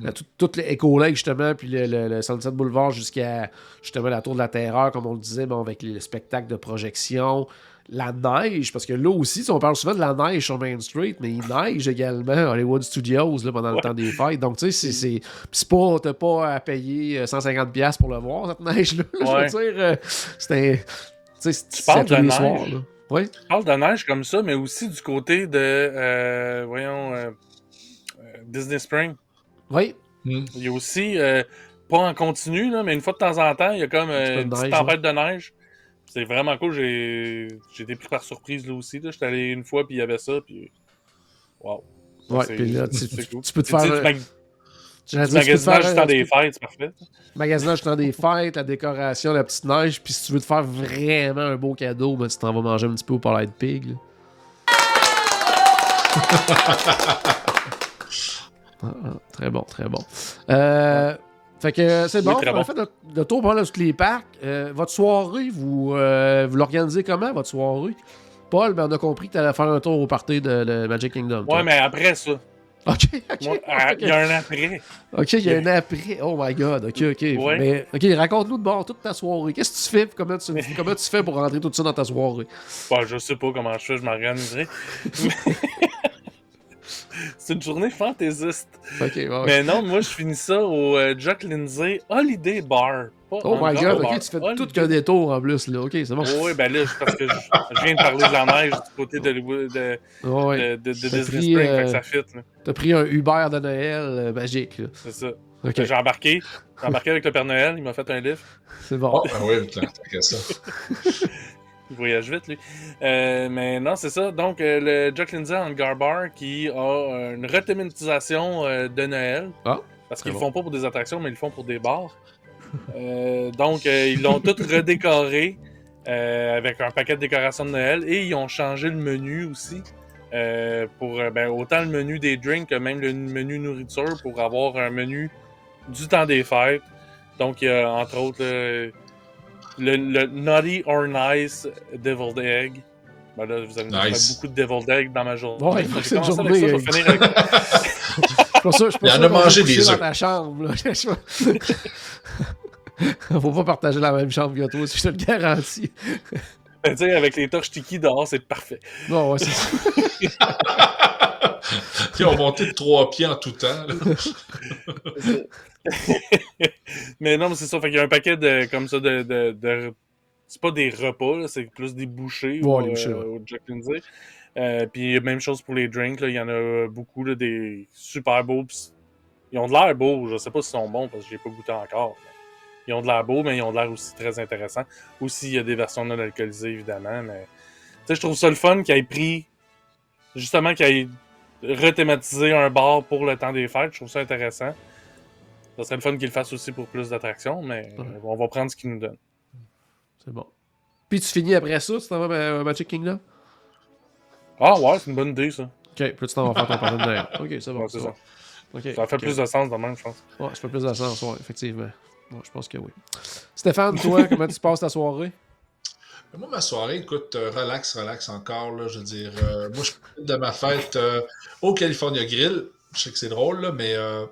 Euh, tout, Lake, justement, puis le, le, Sunset Boulevard jusqu'à justement la Tour de la Terreur, comme on le disait, bon, avec le spectacle de projection la neige, parce que là aussi, on parle souvent de la neige sur Main Street, mais il neige également à Hollywood Studios là, pendant le temps des fêtes. Donc, tu sais, c'est, pas, t'as pas à payer 150$ euh, pour le voir, cette neige-là. Je veux dire, euh, c'était. Tu sais, tu parles de neige. Soirs, là. Oui. Tu parles de neige comme ça, mais aussi du côté de, euh, voyons, Disney Spring. Oui. Il y a aussi, pas en continu, là, mais une fois de temps en temps, il y a comme une petite tempête de neige. C'est vraiment cool. J'ai été pris par surprise là aussi. J'étais allé une fois, puis il y avait ça, puis. Waouh. Ouais, puis là, tu, tu, peux te faire. Tu, mag... tu magasinage du temps des fêtes, c'est parfait. Magasinage du temps des fêtes, la décoration, la petite neige, puis si tu veux te faire vraiment un beau cadeau, ben, tu t'en vas manger un petit peu au Palais de Pig. Ah, ah, très bon, très bon. Euh, fait que c'est bon, on fait le, tour pour tous les parcs. Euh, votre soirée, vous, euh, vous l'organisez comment, votre soirée? Paul, ben, on a compris que tu allais faire un tour au party de, Magic Kingdom. Ouais, mais après ça. Ok, ok. Il y a un après. Ok, il y a un après. Oh my god, ok, ok. Ouais. Mais, ok, raconte-nous de bord toute ta soirée. Qu'est-ce que tu fais? Comment tu, comment tu fais pour rentrer tout ça dans ta soirée? Bon, je sais pas comment je fais, je m'organiserai. C'est une journée fantaisiste. Mais non, moi, je finis ça au euh, Jack Lindsay Holiday Bar. Pas Oh my god, Bar. tu fais Holiday- tout qu'un détour en plus, là. Ok, c'est bon. Oui, ben là, parce que je, je viens de parler de la neige du côté de, de, de, Ouais, ouais. de- de T'as Disney pris, Spring, euh, fait que ça fit. T'as pris un Uber de Noël euh, magique, là. C'est ça. Ok, J'ai embarqué. J'ai embarqué avec le Père Noël, il m'a fait un lift. c'est bon. Oh, ben oui, qu'à ça. Il voyage vite, lui. Euh, mais non, c'est ça. Donc, euh, le Jack Lindsay Hangar Bar qui a euh, une rethématisation de Noël. Ah, Parce qu'ils le font pas pour des attractions, mais ils le font pour des bars. Donc, ils l'ont tout redécoré avec un paquet de décorations de Noël et ils ont changé le menu aussi. euh, pour ben, autant le menu des drinks que même le menu nourriture pour avoir un menu du temps des fêtes. Donc, il y a entre autres le, le Naughty or Nice Deviled Egg. Ben là, vous allez Nice. beaucoup de Deviled Egg dans ma journée. Ouais, J'ai c'est une avec ça, journée, je vais finir avec pas sûr- je Il y en a mangé des dans œufs. ta chambre, là. Faut pas partager la même chambre que toi, si je te le garantis. Tu sais, avec les torches tiki dehors, c'est parfait. Non, ouais, c'est ça. Puis on montait de trois pieds en tout temps. là. mais non, mais c'est ça. Fait qu'il y a un paquet de comme ça de. de, de- C'est pas des repas, là, c'est plus des bouchées Ouais, au, les bouchées, euh, au Jack Lindsay. Euh, puis même chose pour les drinks, là, il y en a beaucoup, là, des super beaux. pis ils ont de l'air beaux, je sais pas s'ils sont bons parce que j'ai pas goûté encore. mais Ils ont de l'air beaux, mais ils ont de l'air aussi très intéressants. Aussi, il y a des versions non alcoolisées, évidemment. Mais tu sais, je trouve ça le fun qu'ils aient pris, justement, qu'ils aient rethématisé un bar pour le temps des fêtes. Je trouve ça intéressant. Ça serait le fun qu'ils le fassent aussi pour plus d'attractions, mais Ouais. euh, on va prendre ce qu'ils nous donnent. C'est bon. Puis tu finis après ça, tu t'en vas à Magic Kingdom? Ah ouais, c'est une bonne idée, ça. Ok, puis tu t'en vas faire ton Noël. Ok, c'est bon. Ouais, c'est c'est ça. bon. Ok, Ça fait plus de sens de même, je pense. Ouais, ça fait plus de sens, ouais, effectivement. Je pense que oui. Stéphane, toi, comment tu passes ta soirée? Moi, ma soirée, écoute, euh, relax, relax encore. Là, je veux dire, euh, moi, je profite de ma fête euh, au California Grill. Je sais que c'est drôle, là, mais euh,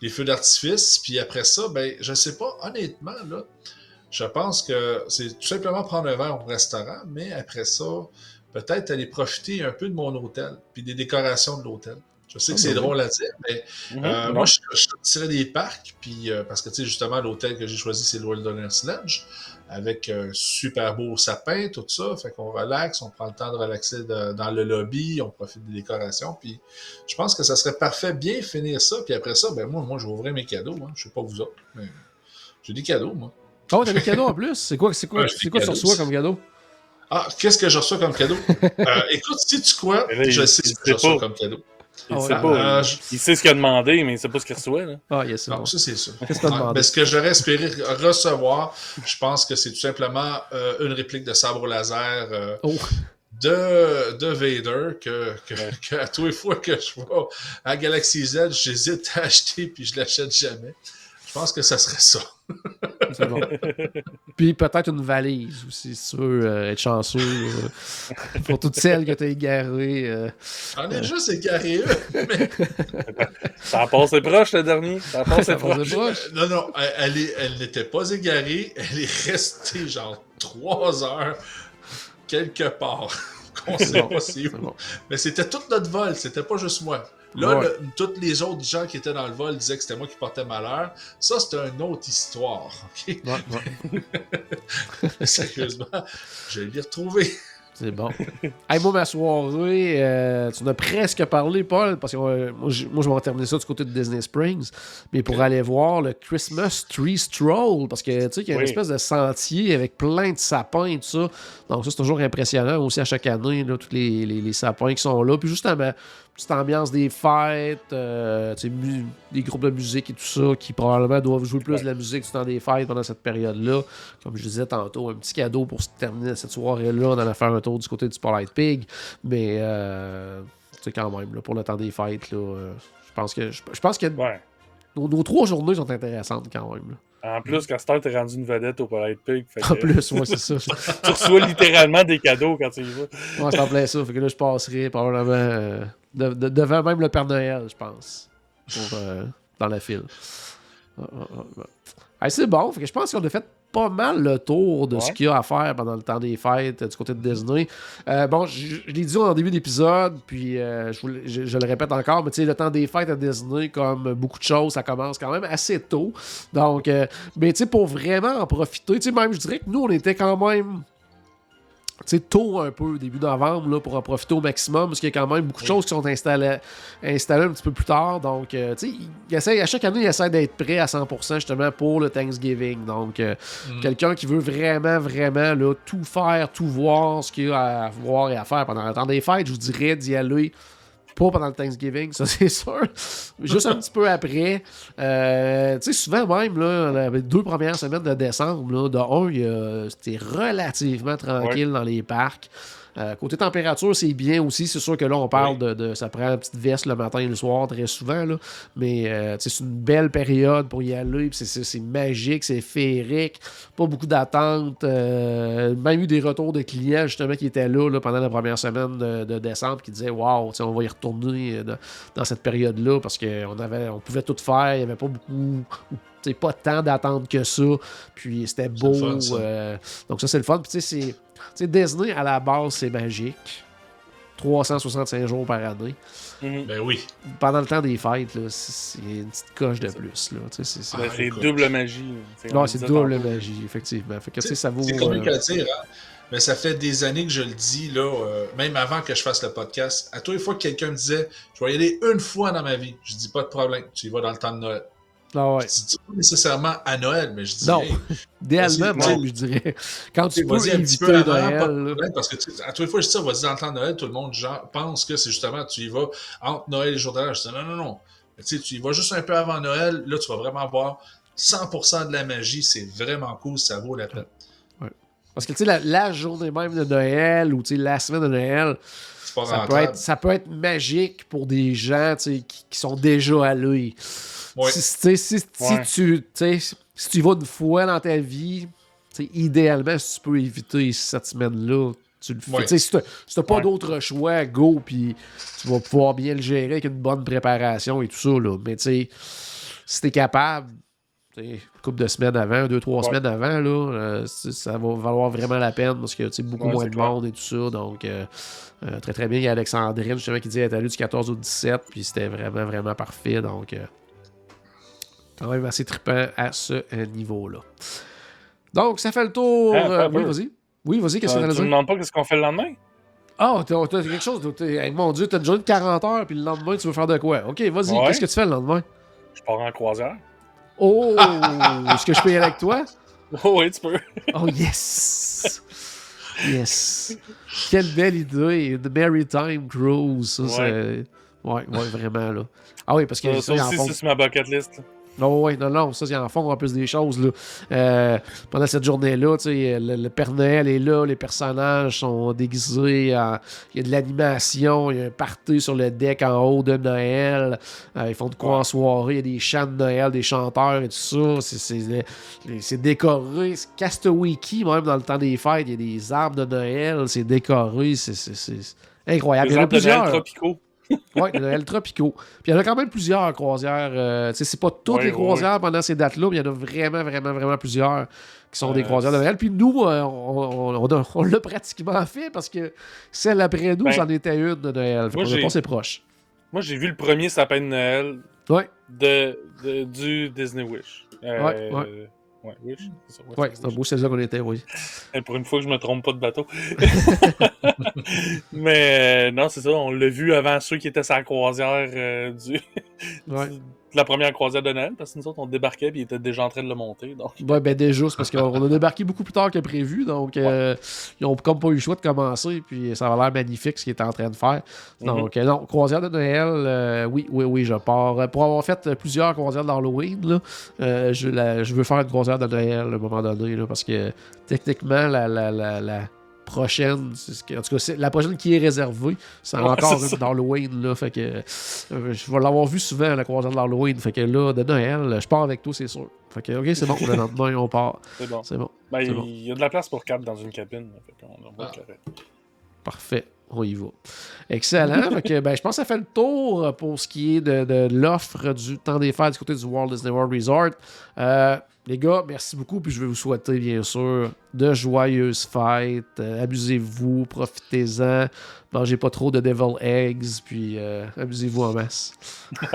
les feux d'artifice. Puis après ça, ben, je sais pas, honnêtement, là, je pense que c'est tout simplement prendre un verre au restaurant, mais après ça, peut-être aller profiter un peu de mon hôtel, puis des décorations de l'hôtel. Je sais que Ah, c'est ben drôle à dire, mais Mhm. euh, moi, je, je sortirais des parcs, puis euh, parce que, tu sais, justement, l'hôtel que j'ai choisi, c'est le Wilderness Lodge, avec un super beau sapin, tout ça. Fait qu'on relaxe, on prend le temps de relaxer de- dans le lobby, on profite des décorations, puis je pense que ça serait parfait bien finir ça, puis après ça, ben moi, moi je vais ouvrir mes cadeaux. Hein. Je sais pas vous autres, mais j'ai des cadeaux, moi. Oh, t'as des cadeaux en plus? C'est quoi, c'est quoi, Ouais, c'est quoi tu reçois comme cadeau? Ah, qu'est-ce que je reçois comme cadeau? Euh, écoute, si tu quoi, Mais là, je sais ce que je reçois pas. comme cadeau. Il Ah sait ouais. pas. Euh, il- je- Il sait ce qu'il a demandé, mais il sait pas ce qu'il reçoit. Là. Ah, yes, c'est Non, bon. ça c'est sûr. Demandé? mais ce que j'aurais espéré recevoir, je pense que c'est tout simplement euh, une réplique de sabre au laser euh, Oh, de, de Vader que, que, que à tous les fois que je vois à Galaxy Z, j'hésite à acheter puis je l'achète jamais. Je pense que ça serait ça. c'est bon. Puis peut-être une valise aussi, si tu veux euh, être chanceux. euh, pour toutes celles que t'as égarées. euh. J'en ai juste égaré mais- Ça a passé proche le dernier? Ça a passé Ça proche? proche? Non, non, elle, elle est- elle n'était pas égarée. Elle est restée genre trois heures quelque part. Qu'on sait bon, pas c'est C'est où. bon. Mais c'était tout notre vol, c'était pas juste moi. Là, Ouais. le- tous les autres gens qui étaient dans le vol disaient que c'était moi qui portais malheur. Ça, c'était une autre histoire. ok? Ouais, ouais. Sérieusement, je vais l'y retrouver. C'est bon. Hey, moi, ma soirée, euh, tu en as presque parlé, Paul, parce que euh, moi, je- vais en terminer ça du côté de Disney Springs, mais pour aller voir le Christmas Tree Stroll, parce que tu sais qu'il y a une espèce de sentier avec plein de sapins et tout ça. Donc, ça, c'est toujours impressionnant aussi à chaque année, là, tous les, les- les sapins qui sont là. Puis, justement, petite ambiance des fêtes, euh, des groupes de musique et tout ça qui probablement doivent jouer plus de la musique du temps des fêtes pendant cette période-là. Comme je disais tantôt, un petit cadeau pour se terminer cette soirée-là. On allait faire un tour du côté du Spotlight Pig. Mais, euh, tu sais, quand même, là, pour le temps des fêtes, là, euh, je pense que, je, je pense que Ouais. nos, nos trois journées sont intéressantes quand même. là. En plus, Castor t'es rendu une vedette au Palais Pig. Fait que En plus, ouais, c'est ça. tu reçois littéralement des cadeaux quand tu y vas. Ouais, c'est en plein ça. Fait que là, je passerai probablement euh, de- de- devant même le Père Noël, je pense. pour, euh, dans la file. Ah, ah, ah. Hey, c'est bon. Fait que je pense qu'on a fait pas mal le tour de ce qu'il y a à faire pendant le temps des fêtes euh, du côté de Disney. Euh, bon, je, je l'ai dit en début d'épisode, puis euh, je, je- je le répète encore, mais tu sais, le temps des fêtes à Disney, comme beaucoup de choses, ça commence quand même assez tôt. Donc, mais tu sais, pour vraiment en profiter, tu sais, même, je dirais que nous, on était quand même sais, tôt un peu, début novembre, là, pour en profiter au maximum, parce qu'il y a quand même beaucoup de choses qui sont installées, installées un petit peu plus tard. Donc, euh, tu sais, à chaque année, il essaie d'être prêt à 100% justement pour le Thanksgiving. Donc, euh, Mm. quelqu'un qui veut vraiment, vraiment là, tout faire, tout voir, ce qu'il y a à voir et à faire pendant le temps des fêtes, je vous dirais d'y aller. Pas pendant le Thanksgiving, ça c'est sûr. Juste un petit peu après. Euh, tu sais, souvent même, là, les deux premières semaines de décembre, là, de un, c'était relativement tranquille dans les parcs. Euh, côté température, c'est bien aussi. C'est sûr que là, on parle Oui. de, de- Ça prend une petite veste le matin et le soir très souvent. Là. Mais euh, c'est une belle période pour y aller. c'est- magique, c'est féerique. Pas beaucoup d'attentes. euh, même eu des retours de clients justement qui étaient là, là, pendant la première semaine de, de décembre qui disaient Waouh, on va y retourner euh, dans, dans cette période-là parce qu'on avait on pouvait tout faire. Il n'y avait pas beaucoup. pas tant d'attentes que ça. Puis c'était beau. le fun, ça. euh, donc ça, c'est le fun. Puis tu sais, c'est. Tu sais, Disney, à la base, c'est magique. 365 jours par année. Mhm. Ben oui. Pendant le temps des fêtes, là, c'est c'est une petite coche de plus. Là. Tu sais, c'est- c'est- Ben, c'est écoute. double magie. Non, on c'est double magie, effectivement. Fait que, tu sais, ça vaut. C'est euh, hein? Mais ça fait des années que je le dis, là, euh, même avant que je fasse le podcast. À tous les fois que quelqu'un me disait, je vais y aller une fois dans ma vie, je dis pas de problème, tu y vas dans le temps de Noël. Ah ouais. Je dis pas nécessairement à Noël, mais je dis, Non. Idéalement, même, je dirais. Quand tu peux un petit peu avant, Noël. pas parce que tu à tous les fois je dis ça, vas-y dans le temps de Noël, tout le monde genre, pense que c'est justement, tu y vas entre Noël et jour de. Je dis, non, non, non. Mais Tu y vas juste un peu avant Noël, là, tu vas vraiment voir 100% de la magie, c'est vraiment cool, ça vaut la peine. Parce que, tu sais, la, la journée même de Noël ou, tu sais, la semaine de Noël, ça peut, être, ça peut être magique pour des gens, tu sais, qui, qui sont déjà allés. Ouais. Si, tu sais, si, si Ouais. tu, tu sais, si tu y vas une fois dans ta vie, idéalement, si tu peux éviter cette semaine-là, tu le fais. Ouais. Si tu n'as pas Ouais. d'autre choix, go, puis tu vas pouvoir bien le gérer avec une bonne préparation et tout ça. Là. Mais tu sais, si tu es capable, une couple de semaines avant, deux, trois Ouais. semaines avant, là, euh, ça va valoir vraiment la peine parce que beaucoup moins de monde et tout ça. Donc, euh, euh, très très bien. Il y a Alexandrine justement qui dit qu'elle est allée du 14 au 17, puis c'était vraiment vraiment parfait. Donc, euh, quand même assez trippant à ce euh, niveau-là. Donc, ça fait le tour. Ah, euh, oui, vas-y. Oui, vas-y, qu'est-ce que Euh, tu me demandes pas qu'est-ce qu'on fait le lendemain? Ah, t'as t'as quelque chose. hey, mon Dieu, t'as une journée de 40 heures, puis le lendemain, tu veux faire de quoi? Ok, vas-y, Ouais. qu'est-ce que tu fais le lendemain? Je pars en croisière. Oh, est-ce que je peux y aller avec toi? Oh oui, tu peux. Oh, yes! Yes! Quelle belle idée! The Maritime Cruise, ça, Ouais. c'est. Ouais, ouais, vraiment, là. Ah oui, parce que Ça, ça, en aussi, c'est sur ma bucket list. Non, ouais, non, non, ça, ils en font en plus des choses, là. Euh, pendant cette journée-là, le, le Père Noël est là, les personnages sont déguisés, en- il y a de l'animation, il y a un party sur le deck en haut de Noël, Euh, ils font de quoi en soirée, il y a des chants de Noël, des chanteurs et tout ça, c'est- décoré, c'est Castaway Key, même dans le temps des fêtes, il y a des arbres de Noël, c'est décoré, c'est incroyable. Les Il y en a plusieurs. tropicaux. Oui, de Noël tropicaux. Puis il y en a quand même plusieurs croisières. euh, c'est pas toutes les croisières pendant ces dates-là, mais il y en a vraiment, vraiment, vraiment plusieurs qui sont des Euh, croisières de Noël. Puis nous, euh, on, on- on on l'a pratiquement fait parce que celle après nous, Ben, c'en était une de Noël. Moi, j'ai- passé proche. Moi, j'ai vu le premier sapin de Noël Ouais, de, de- du Disney Wish. Euh, Ouais, ouais. Ouais, Wish. c'est ça, ouais, ouais, c'est un beau, c'est là qu'on était, oui. Et pour une fois que je me trompe pas de bateau. Mais euh, non, c'est ça, on l'a vu avant ceux qui étaient sur la croisière euh, du, Ouais. du- la première croisière de Noël, parce que nous autres, on débarquait et ils étaient déjà en train de le monter. Donc, Ouais, ben déjà, c'est parce qu'on a débarqué beaucoup plus tard que prévu, donc euh, ils ont comme pas eu le choix de commencer, puis ça va l'air magnifique ce qu'ils étaient en train de faire. Mhm. Donc, euh, non, croisière de Noël, euh, oui, oui, oui, je pars. Pour avoir fait plusieurs croisières d'Halloween, euh, je, je veux faire une croisière de Noël à un moment donné, là, parce que techniquement, la, la, la, la prochaine, c'est ce que- en tout cas, c'est- la prochaine qui est réservée, c'est Ouais, encore une d'Halloween, là, fait que euh, je vais l'avoir vu souvent, la croisière d'Halloween, fait que là, de Noël, je pars avec toi, c'est sûr. Fait que, ok, c'est bon, le lendemain, on part. c'est bon. C'est bon. Ben, il bon. y a de la place pour quatre dans une cabine. fait on Ah. Parfait. On y va. Excellent. Fait que, ben, je pense que ça fait le tour pour ce qui est de, de l'offre du temps des fêtes du côté du Walt Disney World Resort. Euh, les gars, merci beaucoup. Puis je vais vous souhaiter, bien sûr, de joyeuses fêtes. Euh, Amusez-vous, profitez-en. Mangez pas trop de devil eggs. Puis euh, amusez-vous en masse.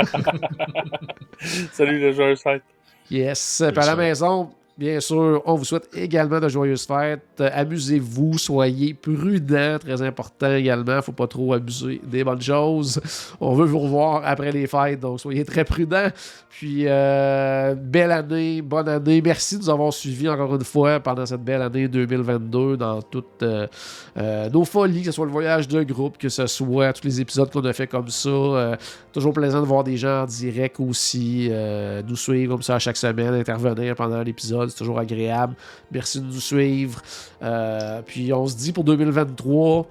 Salut, le joueur fête. Yes. Puis à la maison, Bien sûr, on vous souhaite également de joyeuses fêtes. Euh, Amusez-vous, soyez prudents, très important également. Faut pas trop abuser des bonnes choses. On veut vous revoir après les fêtes, donc soyez très prudents. Puis, euh, belle année, bonne année. Merci de nous avoir suivis encore une fois pendant cette belle année 2022 dans toutes euh, nos folies, que ce soit le voyage de groupe, que ce soit tous les épisodes qu'on a fait comme ça. Toujours plaisant de voir des gens en direct aussi, nous suivre comme ça chaque semaine, intervenir pendant l'épisode. C'est toujours agréable. Merci de nous suivre. Euh, puis on se dit pour 2023,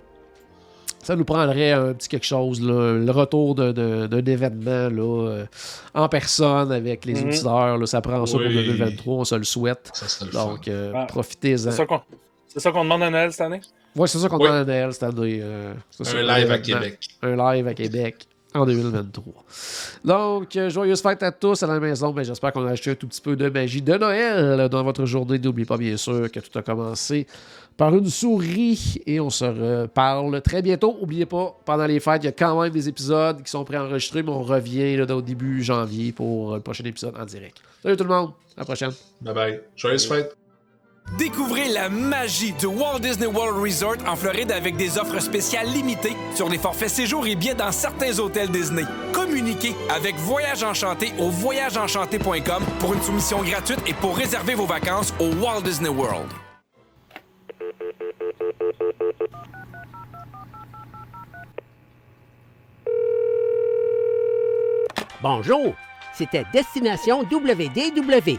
ça nous prendrait un petit quelque chose, là, le retour d'un événement là, euh, en personne avec les Mhm. auditeurs. là. ça prend ça pour Oui. 2023, on se le souhaite. Ça le. Donc, euh, Ah. profitez-en. C'est ça qu'on demande à Noël cette année? Ouais, c'est ça qu'on Oui. demande à Noël cette année. euh, Un live à. Québec. Un live à Québec en 2023. Donc, euh, joyeuses fêtes à tous à la maison. Ben, J'espère qu'on a acheté un tout petit peu de magie de Noël dans votre journée. N'oubliez pas, bien sûr, que tout a commencé par une souris et on se reparle très bientôt. N'oubliez pas, pendant les fêtes, il y a quand même des épisodes qui sont préenregistrés, mais on revient là, au début janvier pour le prochain épisode en direct. Salut tout le monde, à la prochaine. Bye bye. Joyeuse fête. Découvrez la magie du Walt Disney World Resort en Floride avec des offres spéciales limitées sur les forfaits séjours et billets dans certains hôtels Disney. Communiquez avec Voyage Enchanté au voyageenchanté.com pour une soumission gratuite et pour réserver vos vacances au Walt Disney World. Bonjour, c'était Destination WDW.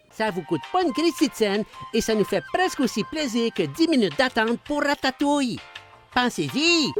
Ça vous coûte pas une scène et ça nous fait presque aussi plaisir que 10 minutes d'attente pour Ratatouille. Pensez-y!